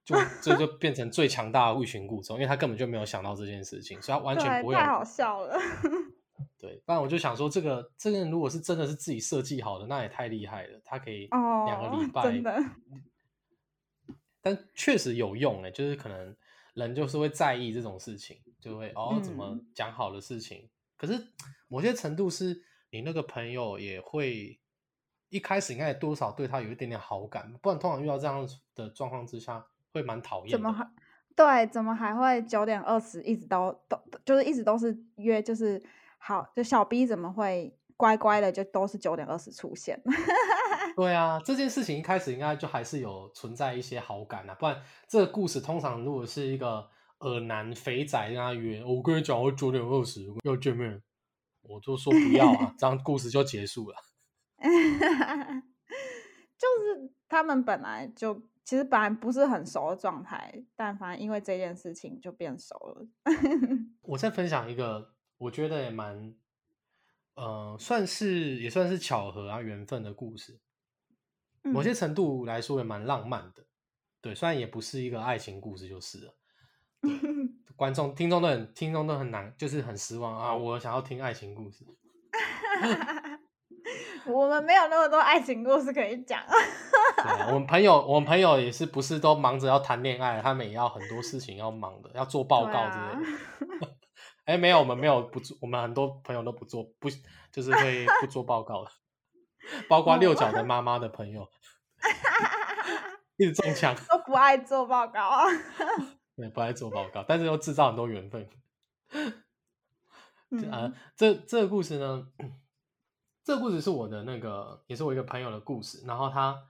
就这就变成最强大的欲擒故纵，因为他根本就没有想到这件事情，所以他完全不
对，
会
太好笑了。
对。不然我就想说，这个这个人如果是真的是自己设计好的，那也太厉害了，他可以两个
哦
礼，拜，
真的，
但确实有用哎，就是可能人就是会在意这种事情，就会哦怎么
嗯
讲好的事情。可是某些程度是你那个朋友也会一开始应该也多少对他有一点点好感，不然通常遇到这样的状况之下会蛮讨厌。
怎么还对？怎么还会九点二十一直都都就是一直都是约，就是好，就小 B 怎么会乖乖的就都是九点二十出现？
对啊，这件事情一开始应该就还是有存在一些好感啊，不然这个故事通常如果是一个耳男肥仔跟他约，我跟你讲，我九点二十要见面，我就说不要啊，这样故事就结束了。
就是他们本来就其实本来不是很熟的状态，但反正因为这件事情就变熟了。
我再分享一个，我觉得也蛮，呃，算是也算是巧合啊，缘分的故事。某些
嗯
程度来说也蛮浪漫的，对，虽然也不是一个爱情故事，就是 观众、听众都很、听众都很难，就是很失望啊！我想要听爱情故事。
我们没有那么多爱情故事可以讲。
我们朋友，我们朋友也是不是都忙着要谈恋爱，他们也要很多事情要忙的，要做报告之类
啊
的。哎、没有，我们没有不做，我们很多朋友都不做，不就是会不做报告的，包括六角的妈妈的朋友，一直中枪，
都不爱做报告啊。
对，不爱做报告，但是又制造很多缘分。呃
嗯，
这这个故事呢，这个故事是我的那个，也是我一个朋友的故事。然后他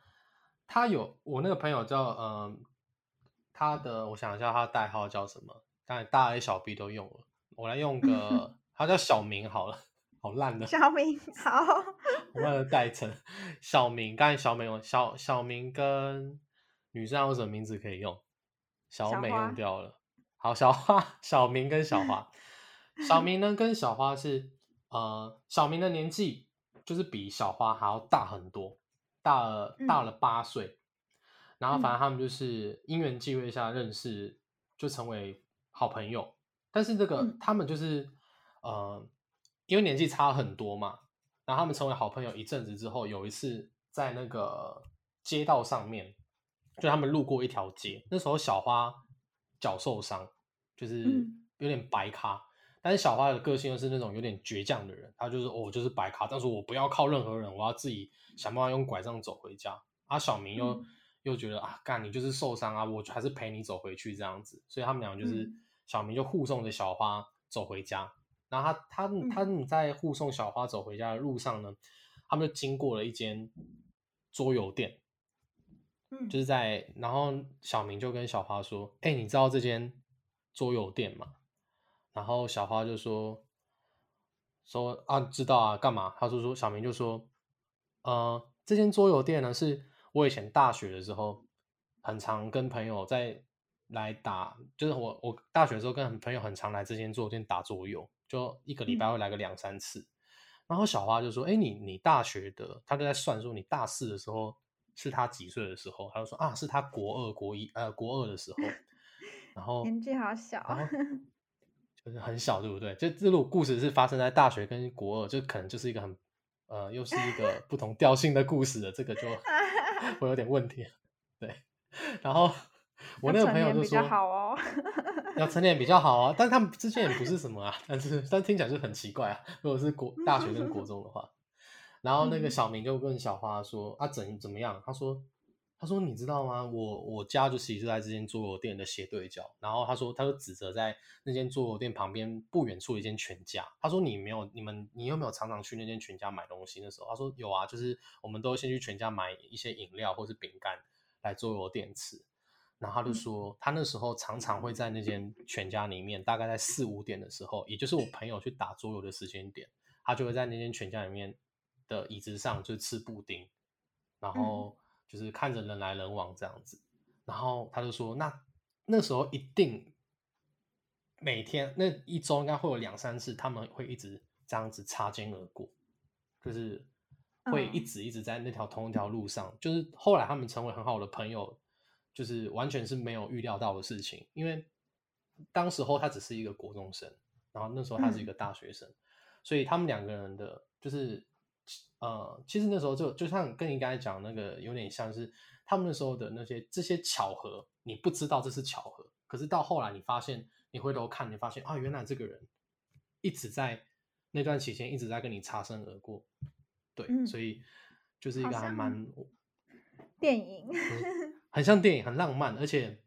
他有我那个朋友叫呃，他的我想一下，他的代号叫什么？当然大 A 小 B 都用了，我来用个，他叫小明好了，好烂的，
小明好，
我把它代称小明。刚才小美用小小明跟女生还有什么名字可以用？小美用掉了。好，小花、小明跟小花，小明呢跟小花是呃，小明的年纪就是比小花还要大很多，大了大
嗯
了八岁。然后反正
嗯
他们就是因缘际会下认识，就成为好朋友。但是这个、
嗯
他们就是呃，因为年纪差很多嘛，然后他们成为好朋友一阵子之后，有一次在那个街道上面，就他们路过一条街，那时候小花脚受伤，就是
嗯
有点白咖。但是小花的个性又是那种有点倔强的人，她就是哦，我就是白咖，但是我不要靠任何人，我要自己想办法用拐杖走回家。啊，小明又、
嗯
又觉得啊，干你就是受伤啊，我还是陪你走回去这样子，所以他们俩就是、
嗯
小明就护送着小花走回家，然后他他他们在护送小花走回家的路上呢，他们就经过了一间桌游店，
嗯
就是在，然后小明就跟小花说：“哎、你知道这间桌游店吗？”然后小花就说：“说啊，知道啊，干嘛？”他说说小明就说：“呃，这这间桌游店呢，是我以前大学的时候很常跟朋友在来打，就是我我大学的时候跟朋友很常来这间桌游店打桌游，就一个礼拜会来个两三次。然后小花就说：“哎，你你大学的，他就在算说你大四的时候是他几岁的时候，他就说啊，是他国二国一呃国二的时候，然后
年纪好小，
就是很小，对不对？就这个故事是发生在大学跟国二，就可能就是一个很呃又是一个不同调性的故事的，这个就 我有点问题，对。然后 我那个朋友就说
好哦。”
要成年比较好啊，但是他们之间也不是什么啊，但是但听起来就很奇怪啊。如果是国大学跟国中的话，然后那个小明就问小花说：“啊，怎怎么样？”他说：“他说你知道吗？我我家就其实在这间桌游店的斜对角。然后他说，他就指责在那间桌游店旁边不远处一间全家。他说你没有你们你有没有常常去那间全家买东西？那时候他说有啊，就是我们都先去全家买一些饮料或是饼干来桌游店吃。”然后他就说，他那时候常常会在那间全家里面，大概在四五点的时候，也就是我朋友去打桌游的时间点，他就会在那间全家里面的椅子上就吃布丁，然后就是看着人来人往这样子。然后他就说，那那时候一定每天那一周应该会有两三次，他们会一直这样子擦肩而过，就是会一直一直在那条同一条路上。就是后来他们成为很好的朋友。就是完全是没有预料到的事情，因为当时候他只是一个国中生，然后那时候他是一个大学生，所以他们两个人的，就是呃，其实那时候就就像跟你刚才讲那个有点像是他们那时候的那些这些巧合，你不知道这是巧合，可是到后来你发现，你回头看，你发现啊，原来这个人一直在那段期间一直在跟你擦身而过，对，所以就是一个还蛮
电影。
很像电影，很浪漫，而且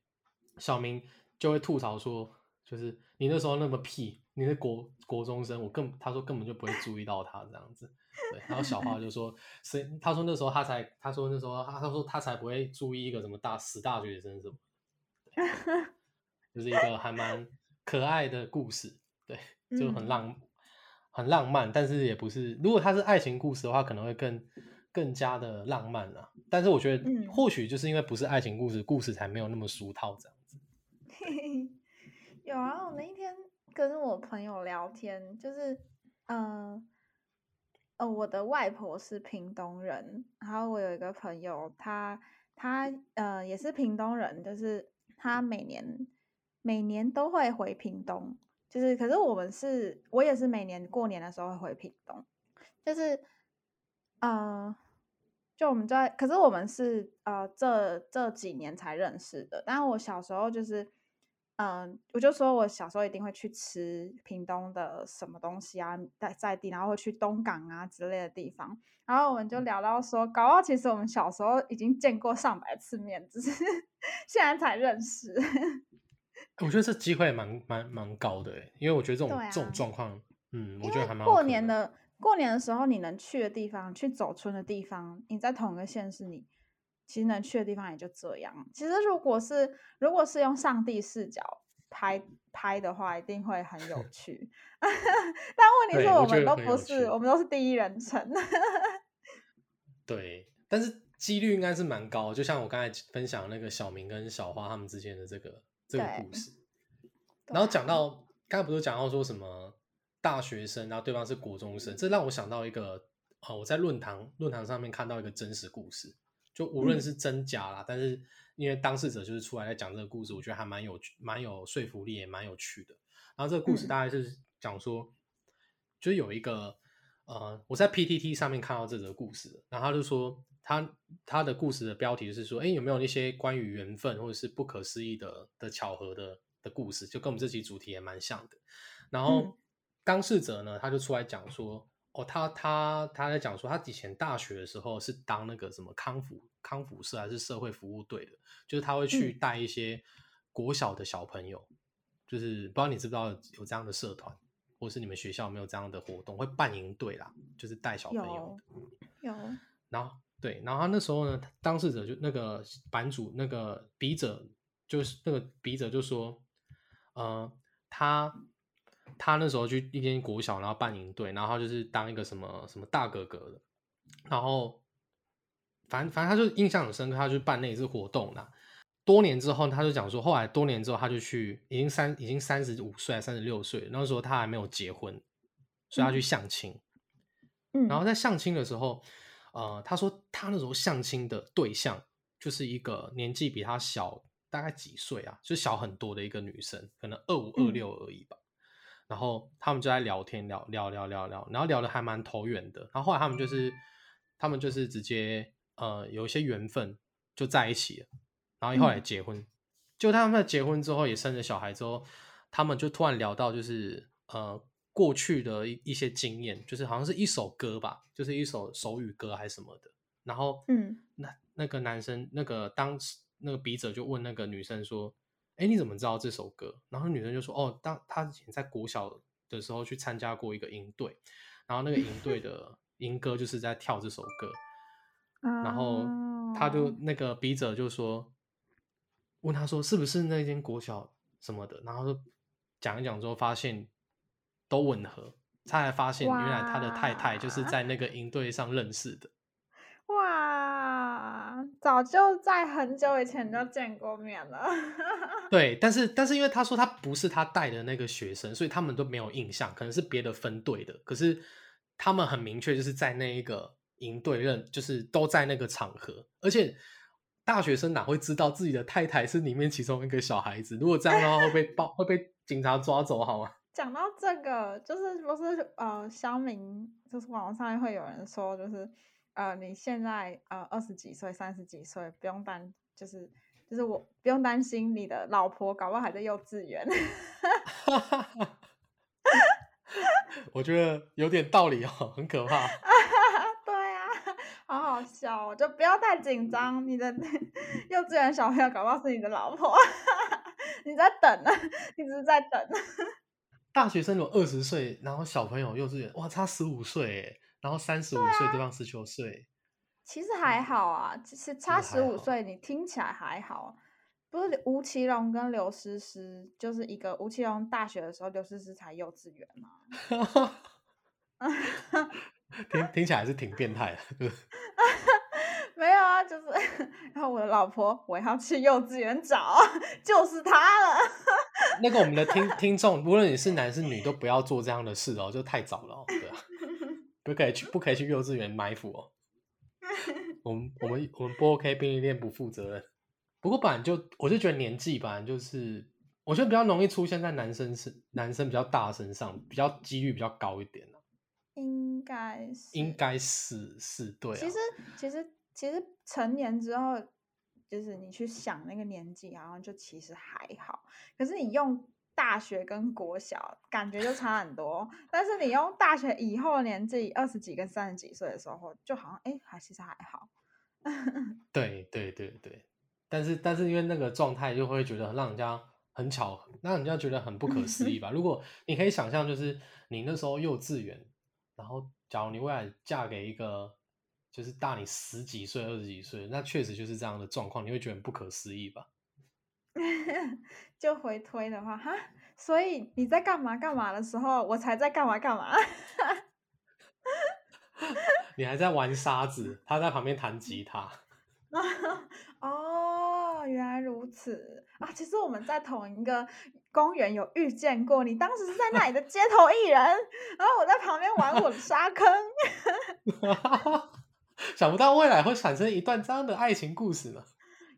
小明就会吐槽说：“就是你那时候那么屁，你是国国中生，我根他说根本就不会注意到他这样子。”对，然后小花就说：“谁？他说那时候他才，他说那时候他他说他才不会注意一个什么大死大学生什么，就是一个还蛮可爱的故事，对，就很浪很浪漫，但是也不是，如果他是爱情故事的话，可能会更。”更加的浪漫啊，但是我觉得或许就是因为不是爱情故事，故事才没有那么俗套这样子。
有啊，我那一天跟我朋友聊天，就是嗯，呃，我的外婆是屏东人，然后我有一个朋友，他他呃也是屏东人，就是他每年每年都会回屏东，就是可是我们是，我也是每年过年的时候会回屏东，就是嗯。就我们在，可是我们是呃这这几年才认识的。但是我小时候就是，嗯，我就说我小时候一定会去吃屏东的什么东西啊，在在地，然后会去东港啊之类的地方。然后我们就聊到说，搞到其实我们小时候已经见过上百次面，只是 现在才认识。
我觉得这机会蛮蛮蛮高的，因为我觉得这种这种状况，嗯，我觉得还蛮
过年的。过年的时候，你能去的地方，去走村的地方，你在同一个县市，你其实能去的地方也就这样。其实，如果是如果是用上帝视角拍拍的话，一定会很有 趣。但问题是我们都不是，我们都是第一人称。
对，但是几率应该是蛮高。就像我刚才分享那个小明跟小花他们之间的这个这个故事，然后讲到刚才不是讲到说什么？大学生，然后对方是国中生，这让我想到一个，呃，我在论坛论坛上面看到一个真实故事，就无论是真假啦，但是因为当事者就是出来在讲这个故事，我觉得还蛮有蛮有说服力，也蛮有趣的。然后这个故事大概是讲说，就是有一个，呃，我在 PTT 上面看到这则故事，然后他就说他他的故事的标题就是说，哎，有没有那些关于缘分或者是不可思议的的巧合的的故事，就跟我们这期主题也蛮像的，然后。当事者呢，他就出来讲说，哦，他他他在讲说，他以前大学的时候是当那个什么康复康复社还是社会服务队的，就是他会去带一些国小的小朋友，就是不知道你知不知道有这样的社团，或是你们学校有没有这样的活动，会办营队啦，就是带小朋友。
有。
然后对，然后他那时候呢，当事者就那个版主那个笔者，就是那个笔者就说，呃，他。他那时候去一间国小，然后办营队，然后就是当一个什么什么大哥哥的，然后反正反正他就印象很深刻，他就办那一次活动啦。多年之后，他就讲说，后来多年之后，他就去，已经三已经三十五岁、三十六岁，那时候他还没有结婚，所以他去相亲。
嗯，
然后在相亲的时候，呃，他说他那时候相亲的对象就是一个年纪比他小大概几岁啊，就小很多的一个女生，可能二五二六而已吧。然后他们就在聊天，聊聊聊聊聊，然后聊的还蛮投缘的。然后后来他们就是他们就是直接呃有一些缘分就在一起了。然后后来结婚，就他们在结婚之后也生了小孩之后，他们就突然聊到就是呃过去的一一些经验，就是好像是一首歌吧，就是一首手语歌还是什么的。然后
嗯，
那那个男生那个当时那个笔者就问那个女生说：“哎，你怎么知道这首歌？”然后女生就说：“哦，当她以前在国小的时候去参加过一个营队，然后那个营队 的营歌就是在跳这首歌。”然后他就那个笔者就说。问他说是不是那间国小什么的，然后就讲一讲之后发现都吻合，他才发现原来他的太太就是在那个营队上认识的。
哇，早就在很久以前就见过面了。
对，但是但是因为他说他不是他带的那个学生，所以他们都没有印象，可能是别的分队的。可是他们很明确就是在那一个营队认，就是都在那个场合，而且。大学生哪会知道自己的太太是里面其中一个小孩子？如果这样的话，会被 报会被警察抓走，好吗？
讲到这个，就是不是呃，乡民就是网上会有人说，就是呃，你现在呃二十几岁、三十几岁，不用担，就是就是我不用担心你的老婆搞不好还在幼稚园。
我觉得有点道理哦，很可怕。
对啊好好笑哦！就不要太紧张，你的幼稚园小朋友搞不好是你的老婆，你在等呢，一直在等。
大学生有二十岁，然后小朋友幼稚园哇，差十五岁，然后三十五岁对方十九岁，
其实还好啊，其实差十五岁，你听起来还好。不是吴奇隆跟刘诗诗，就是一个吴奇隆大学的时候，刘诗诗才幼稚园嘛。
听听起来是挺变态的，
没有啊，就是 然后我的老婆我要去幼稚园找，就是他了。
那个我们的听听众，无论你是男是女，都不要做这样的事哦，就太早了不可以去，不可以去幼稚园埋伏哦。我们我们我们不 OK，便利店不负责任。不过本来就我就觉得年纪本来就是，我觉得比较容易出现在男生身，男生比较大身上，比较几率比较高一点
应该是，
应该是是对。
其实其实其实成年之后，就是你去想那个年纪，好像就其实还好。可是你用大学跟国小，感觉就差很多。但是你用大学以后年纪，二十几跟三十几岁的时候，就好像哎，还其实还好。
对对对对，但是但是因为那个状态，就会觉得让人家很巧，让人家觉得很不可思议吧。如果你可以想象，就是你那时候幼稚园。然后，假如你未来嫁给一个就是大你十几岁、二十几岁，那确实就是这样的状况，你会觉得很不可思议吧？
就回推的话，哈，所以你在干嘛干嘛的时候，我才在干嘛干嘛。
你还在玩沙子，他在旁边弹吉他。
哦，原来如此啊！其实我们在同一个。公园有遇见过你，当时是在那里的街头艺人，然后我在旁边玩 我的沙坑。
想不到未来会产生一段这样的爱情故事呢。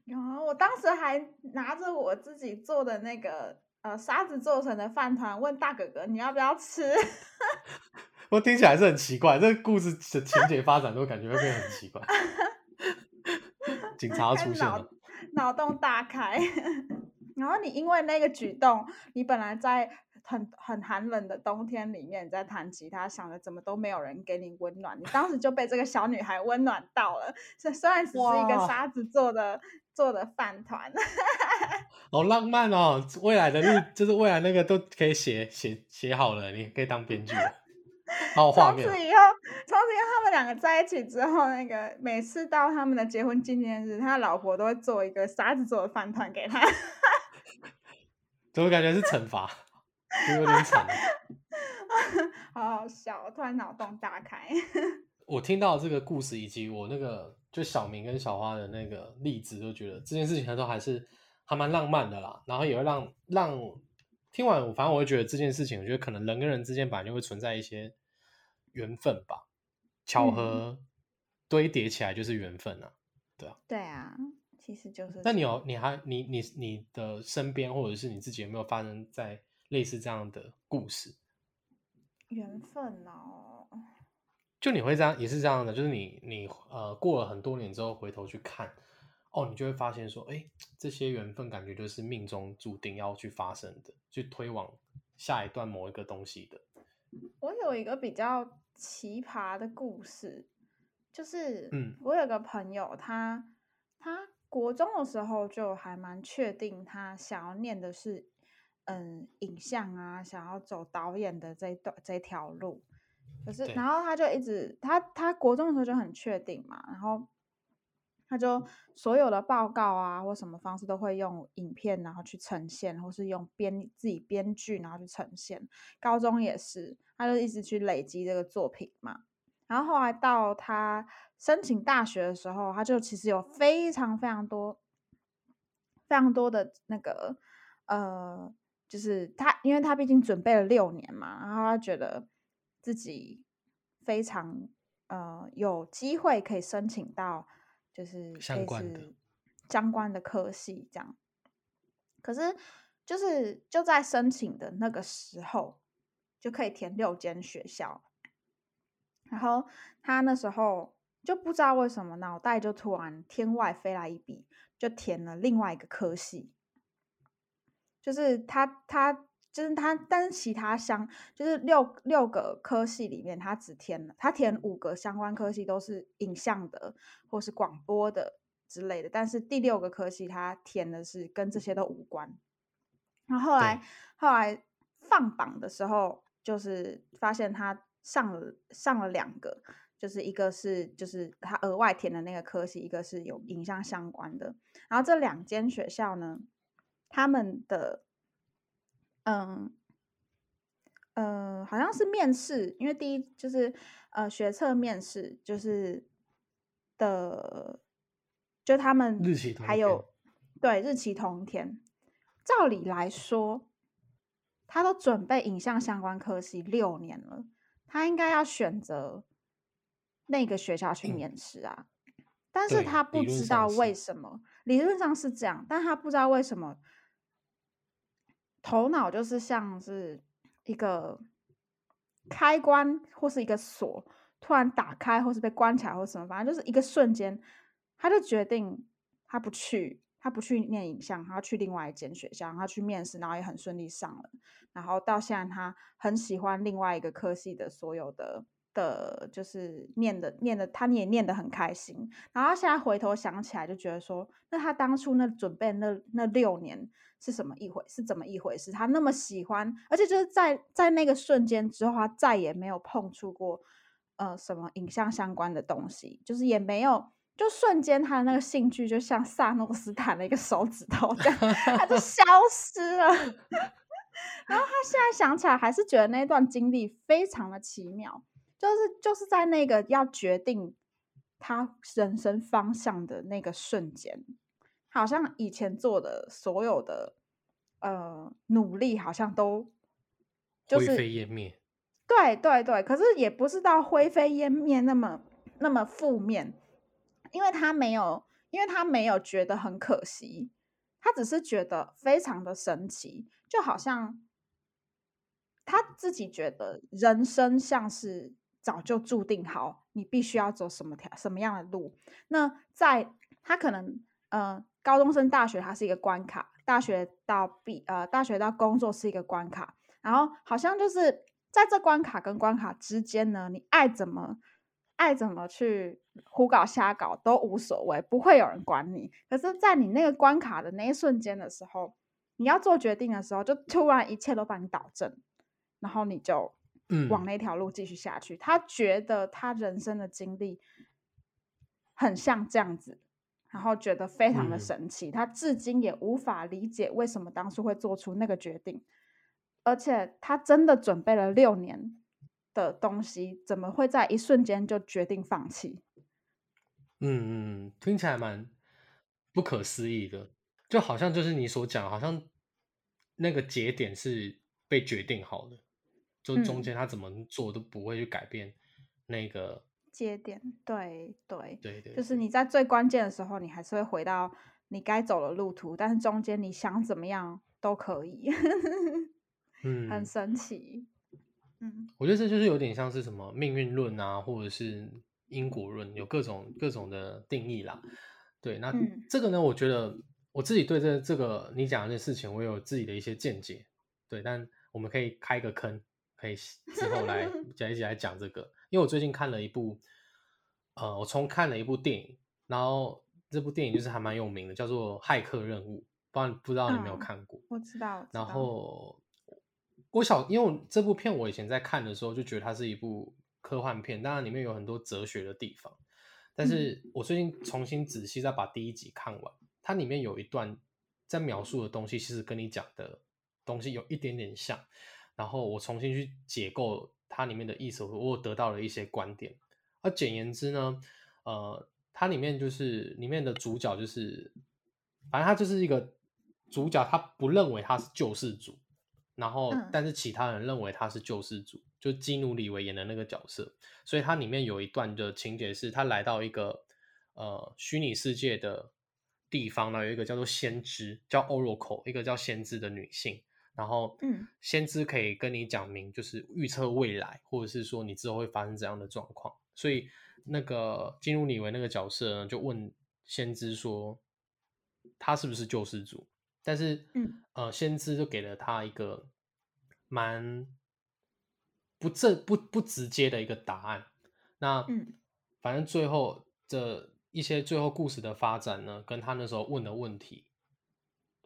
有啊，我当时还拿着我自己做的那个呃沙子做成的饭团，问大哥哥你要不要吃。
我听起来是很奇怪，这个故事的情节发展都感觉会变得很奇怪。警察出现了，
脑洞大开。然后你因为那个举动，你本来在很很寒冷的冬天里面在弹吉他，想着怎么都没有人给你温暖，你当时就被这个小女孩温暖到了。虽虽然只是一个沙子做的做的饭团，
好浪漫哦！未来的日就是未来那个都可以写写写好了，你可以当编剧。好画面。
从此以后，从此以后他们两个在一起之后，那个每次到他们的结婚纪念日，他老婆都会做一个沙子做的饭团给他。
怎么感觉是惩罚？有点惨。
好好笑，突然脑洞大开。
我听到这个故事，以及我那个就小明跟小花的那个例子，就觉得这件事情都还是还蛮浪漫的啦。然后也会让让听完，反正我会觉得这件事情，我觉得可能人跟人之间本来就会存在一些缘分吧，巧合堆叠起来就是缘分啊，对啊，
对啊，其实就是。
那你有你还你你你的身边或者是你自己有没有发生在类似这样的故事？
缘分哦，
就你会这样，也是这样的，就是你你呃过了很多年之后回头去看，哦，你就会发现说，哎，这些缘分感觉就是命中注定要去发生的，去推往下一段某一个东西的。
我有一个比较奇葩的故事，就是
嗯，
我有个朋友，他他国中的时候就还蛮确定，他想要念的是。嗯，影像啊，想要走导演的这段这条路，可是然后他就一直他他国中的时候就很确定嘛，然后他就所有的报告啊或什么方式都会用影片然后去呈现，或是用编自己编剧然后去呈现。高中也是，他就一直去累积这个作品嘛。然后后来到他申请大学的时候，他就其实有非常非常多非常多的那个呃。就是他，因为他毕竟准备了六年嘛，然后他觉得自己非常呃有机会可以申请到，就是
相关的
相关的科系这样。可是就是就在申请的那个时候，就可以填六间学校，然后他那时候就不知道为什么脑袋就突然天外飞来一笔，就填了另外一个科系。就是他，他就是他，但是其他相就是六六个科系里面，他只填了他填五个相关科系都是影像的或是广播的之类的，但是第六个科系他填的是跟这些都无关。然后后来后来放榜的时候，就是发现他上了上了两个，就是一个是就是他额外填的那个科系，一个是有影像相关的。然后这两间学校呢？他们的，嗯，呃，好像是面试，因为第一就是呃学测面试，就是的，就他们
日期
还有对日期同天。照理来说，他都准备影像相关科系六年了，他应该要选择那个学校去面试啊。但是他不知道为什么，理论上是这样，但他不知道为什么。头脑就是像是一个开关或是一个锁，突然打开或是被关起来或什么，反正就是一个瞬间，他就决定他不去，他不去念影像，他去另外一间学校，他去面试，然后也很顺利上了，然后到现在他很喜欢另外一个科系的所有的的，就是念的念的，他也念得很开心，然后现在回头想起来就觉得说，那他当初那准备那那六年。是什么一回？是怎么一回事？他那么喜欢，而且就是在在那个瞬间之后，他再也没有碰触过呃什么影像相关的东西，就是也没有，就瞬间他的那个兴趣就像萨诺斯弹了一个手指头这样，他就消失了。然后他现在想起来，还是觉得那段经历非常的奇妙，就是就是在那个要决定他人生方向的那个瞬间。好像以前做的所有的呃努力，好像都就是
灰飞烟灭。
对对对，可是也不是到灰飞烟灭那么那么负面，因为他没有，因为他没有觉得很可惜，他只是觉得非常的神奇，就好像他自己觉得人生像是早就注定好，你必须要走什么条什么样的路。那在他可能嗯。高中升大学，它是一个关卡；大学到毕，呃，大学到工作是一个关卡。然后好像就是在这关卡跟关卡之间呢，你爱怎么爱怎么去胡搞瞎搞都无所谓，不会有人管你。可是，在你那个关卡的那一瞬间的时候，你要做决定的时候，就突然一切都把你导正，然后你就往那条路继续下去。他觉得他人生的经历很像这样子。然后觉得非常的神奇，他至今也无法理解为什么当初会做出那个决定，而且他真的准备了六年的东西，怎么会在一瞬间就决定放弃？
嗯嗯，听起来蛮不可思议的，就好像就是你所讲，好像那个节点是被决定好的，就中
嗯
间他怎么做都不会去改变那个，
节点，对对，
对对，
就是你在最关键的时候，你还是会回到你该走的路途，但是中间你想怎么样都可以，嗯很
嗯，
神奇。嗯
我觉得这就是有点像是什么命运论啊，或者是因果论，有各种各种的定义啦。对，那
嗯
这个呢，我觉得我自己对这这个你讲的这事情，我有自己的一些见解。对，但我们可以开个坑，可以之后来 再一起来讲这个。因为我最近看了一部，呃，我重看了一部电影，然后这部电影就是还蛮有名的，叫做《骇客任务》，不知道不知道你有没有
嗯
看过？
我知道，我知
然
道
后我小，因为我这部片我以前在看的时候就觉得它是一部科幻片，当然里面有很多哲学的地方。但是我最近重新仔细再把第一集看完，它里面有一段在描述的东西，其实跟你讲的东西有一点点像。然后我重新去解构它里面的意思，我有得到了一些观点。而简言之呢，呃，它里面就是里面的主角就是，反正他就是一个主角，他不认为他是救世主，然后
嗯
但是其他人认为他是救世主，就基努里维演的那个角色。所以它里面有一段的情节是，他来到一个呃虚拟世界的地方呢，有一个叫做先知，叫 Oracle，一个叫先知的女性。然后，
嗯，
先知可以跟你讲明，就是预测未来，或者是说你之后会发生怎样的状况。所以，那个进入里维那个角色呢，就问先知说，他是不是救世主？但是，
嗯，
呃，先知就给了他一个蛮不正不不直接的一个答案。那，
嗯，
反正最后这一些最后故事的发展呢，跟他那时候问的问题。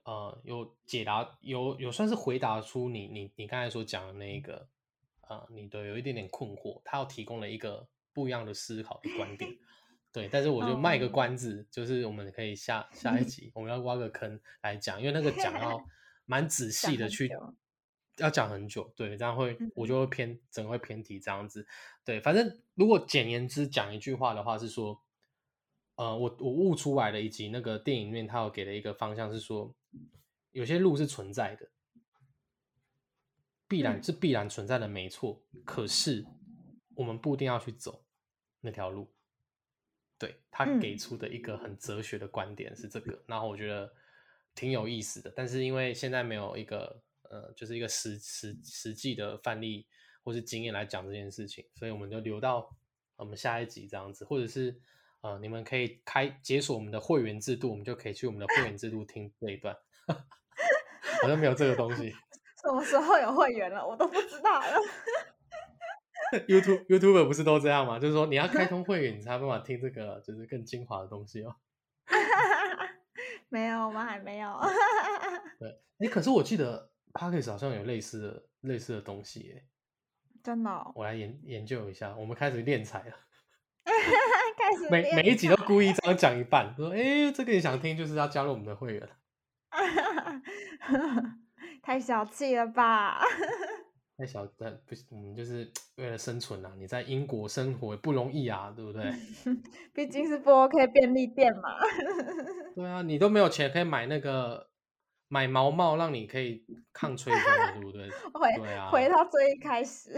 呃，有解答，有有算是回答出你你你刚才所讲的那一个，呃，你的有一点点困惑，他要提供了一个不一样的思考的观点，对，但是我就卖个
哦。
关子，就是我们可以下下一 集我们要挖个坑来讲，因为那个讲要 蛮仔细的去
讲
要讲很久，对，这样会
嗯
我就会偏整个会偏题这样子，对，反正如果简言之讲一句话的话是说。呃，我我悟出来的，以及那个电影里面他有给的一个方向是说，有些路是存在的，必然
嗯
是必然存在的，没错。可是我们不一定要去走那条路。对他给
嗯
出的一个很哲学的观点是这个，然后我觉得挺有意思的。但是因为现在没有一个呃，就是一个实实实际的范例或是经验来讲这件事情，所以我们就留到我们下一集这样子，或者是呃，你们可以开解锁我们的会员制度，我们就可以去我们的会员制度听这一段。好像没有这个东西
什么时候有会员了，我都不知道了。
，YouTube YouTube 不是都这样吗？就是说你要开通会员，你才有办法听这个就是更精华的东西哦。
没有，我们还没有。
对，哎，可是我记得 Podcast 好像有类似的类似的东西耶，
真的、哦，
我来研研究一下。我们开始练财了，
开始
每每一集都故意这样讲一半，说哎，这个你想听，就是要加入我们的会员。
太小气了吧？
太小，但不是，我们就是为了生存啊！你在英国生活也不容易啊，对不对？
毕竟是不 OK 便利店嘛。
对啊，你都没有钱可以买那个买毛毛，让你可以抗吹风的，对不对？
回、
对啊，
回到最一开始，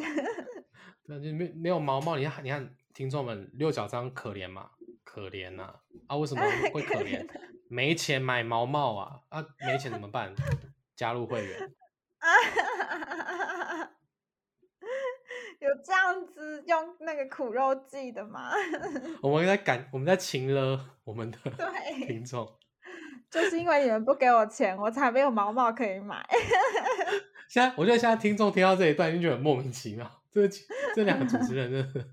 对啊，就没没有毛毛，你看你看听众们六角章可怜嘛，可怜呐啊为什么 会可怜？没钱买毛毛啊啊，没钱怎么办？加入会员，
有这样子用那个苦肉计的吗？
我们在赶，我们在情了我们的
对，
听众。
就是因为你们不给我钱，我才没有毛毛可以买。
现在我觉得现在听众听到这一段，已经觉得很莫名其妙。这这两个主持人真的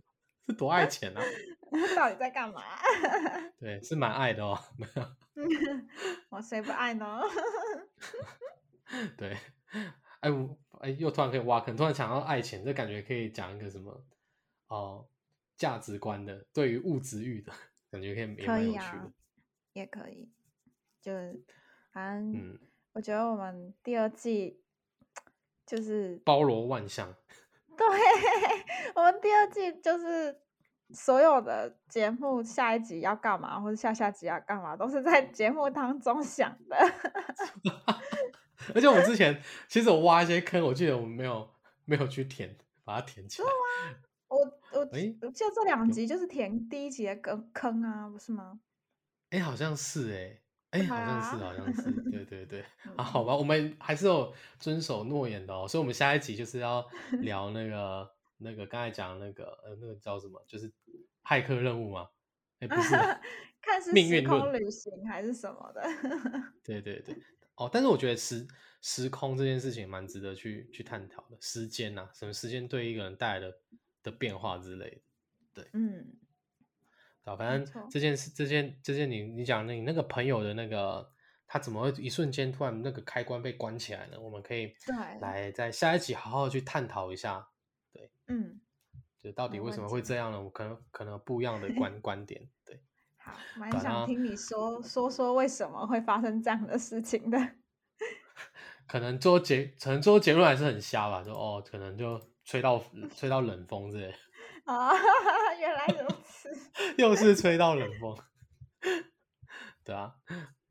多爱钱啊！
到底在干嘛？
对，是蛮爱的哦。
我谁不爱呢？
对，哎我哎，又突然可以挖坑，突然想到爱钱，这感觉可以讲一个什么哦价值观的，对于物质欲的感觉可以也
可以啊
的。，
也可以，就是反正
嗯，
我觉得我们第二季就是
包罗万象。
对，我们第二季就是所有的节目下一集要干嘛，或者下下集要干嘛，都是在节目当中想的。
而且我们之前其实我挖一些坑，我记得我们没有没有去填，把它填起来。
我我
诶
我记得这两集就是填第一集的坑坑啊，不是吗？
哎，好像是哎，哎，好像是，好像是，对对对。啊，
嗯
好吧，我们还是有遵守诺言的哦，所以我们下一集就是要聊那个那个刚才讲那个呃那个叫什么，就是骇客任务吗？哎，不是啊，
看是时
命运论
空旅行还是什么的。
对对对，哦，但是我觉得时时空这件事情蛮值得去去探讨的，时间呐、什么时间对一个人带来的的变化之类的，
嗯，
啊，反正这件事，这件这件你你讲那你那个朋友的那个，他怎么会一瞬间突然那个开关被关起来呢？我们可以
对
来在下一集好好去探讨一下，对
嗯，
就到底为什么会这样呢？我可能可能不一样的 观观点，对。
好，蛮想听你说说说为什么会发生这样的事情的。
可能最后结，可能最后结论还是很瞎吧，就哦，可能就吹到吹到冷风之类的，
啊，原来如此。
又是吹到冷风，对啊，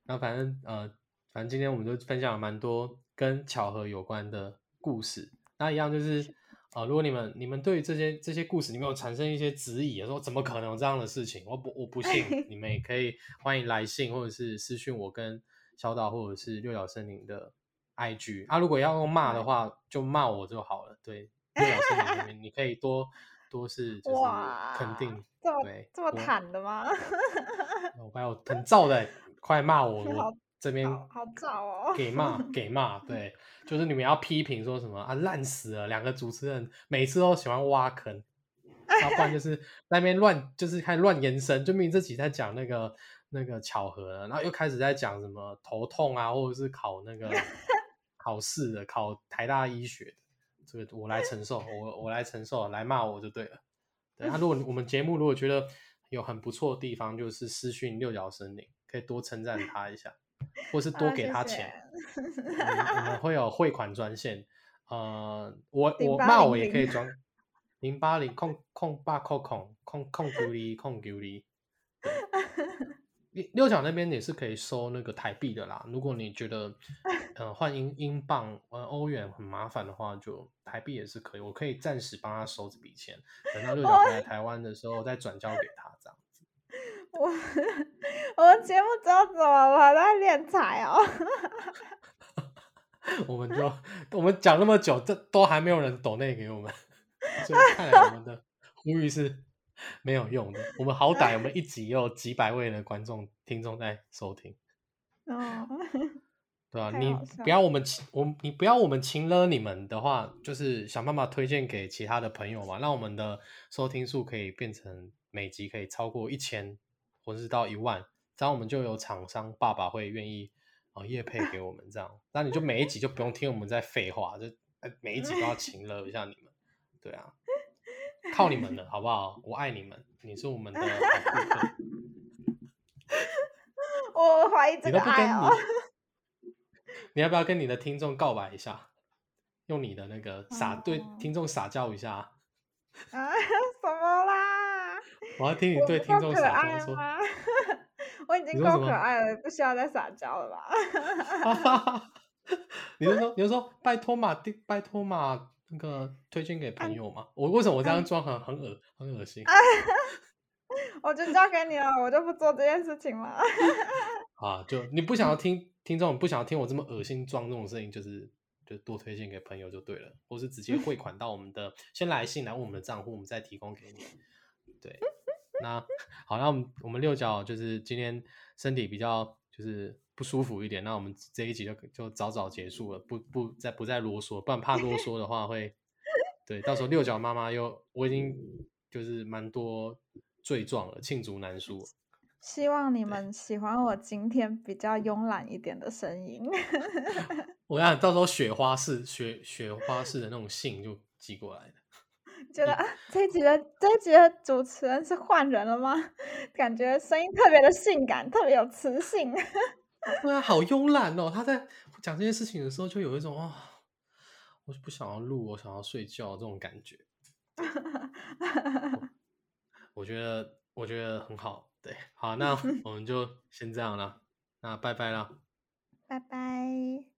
那反正呃，反正今天我们就分享了蛮多跟巧合有关的故事。那一样就是呃，如果你们你们对于这些这些故事，你们有产生一些质疑，说怎么可能有这样的事情？我不我不信，你们也可以欢迎来信或者是私讯我跟小岛或者是六角森林的 IG 啊。如果要用骂的话，就骂我就好了。对，六角森林那边你可以多多是就是
哇，
肯定。
这么
对
这么
我
坦的吗？
我还有很燥的，快骂我！我这边
好好燥哦
给骂给骂，对，就是你们要批评说什么啊烂死了，两个主持人每次都喜欢挖坑，要不然就 是那边乱，就是开始乱延伸，就明明这集在讲那个那个巧合了，然后又开始在讲什么头痛啊，或者是考那个考试的，考台大医学的，这个我来承受，我我来承受，来骂我就对了。对，那、如果我们节目如果觉得有很不错的地方，就是私讯六角森林，可以多称赞他一下，或是多给他钱。我们我们会有汇款专线，呃，我我骂我也可以转零八零空空八扣空空空九零空九零。六六角那边也是可以收那个台币的啦。如果你觉得，呃，换英英镑、呃欧元很麻烦的话，就台币也是可以。我可以暂时帮他收这笔钱，等到六角回来台湾的时候再转交给他，这样子。
我我们节目知道怎么了？还在敛财哦。
我们就我们讲那么久，这都还没有人抖内给我们，所以看来我们的呼吁是没有用的。我们好歹我们一集也有几百位的观众听众在收听，
哦，
对啊、你不要我们请我你不要我们亲了你们的话，就是想办法推荐给其他的朋友嘛，让我们的收听数可以变成每集可以超过一千，或者是到一万，这样我们就有厂商爸爸会愿意啊业配给我们这样，那你就每一集就不用听我们在废话，就呃每一集都要 请了一下你们，对啊，靠你们了，好不好？我爱你们，你是我们的 好顾客。
我怀疑这
你都不跟
个爱哦。
你，你要不要跟你的听众告白一下？用你的那个撒、对
哦
听众撒娇一下，
啊，什么啦？
我要听你
我
对听众撒娇说，
我已经够可爱了，不需要再撒娇了吧？
你就说你就说拜托嘛，弟拜托嘛，那个推荐给朋友嘛。我为什么我这样装很很恶很恶心
我就交给你了，我就不做这件事情了。
啊？就你不想要听听众不想要听我这么恶心装这种声音，就是就多推荐给朋友就对了，或是直接汇款到我们的先来信来问我们的账户，我们再提供给你。对，那好，那我们我们六角就是今天身体比较就是不舒服一点，那我们这一集就就早早结束了，不不再不再啰嗦，不然怕啰嗦的话会，对，到时候六角妈妈又我已经就是蛮多罪状了，罄竹难书。
希望你们喜欢我今天比较慵懒一点的声音。
我想到时候雪花式雪雪花式的那种信就寄过来的。
觉得啊，这一集的这一集的主持人是换人了吗？感觉声音特别的性感，特别有磁性。
对啊，好慵懒哦！他在讲这件事情的时候，就有一种啊、我不想要录，我想要睡觉这种感觉。我我觉得我觉得很好。对，好，那我们就先这样了，那拜拜了。
拜拜。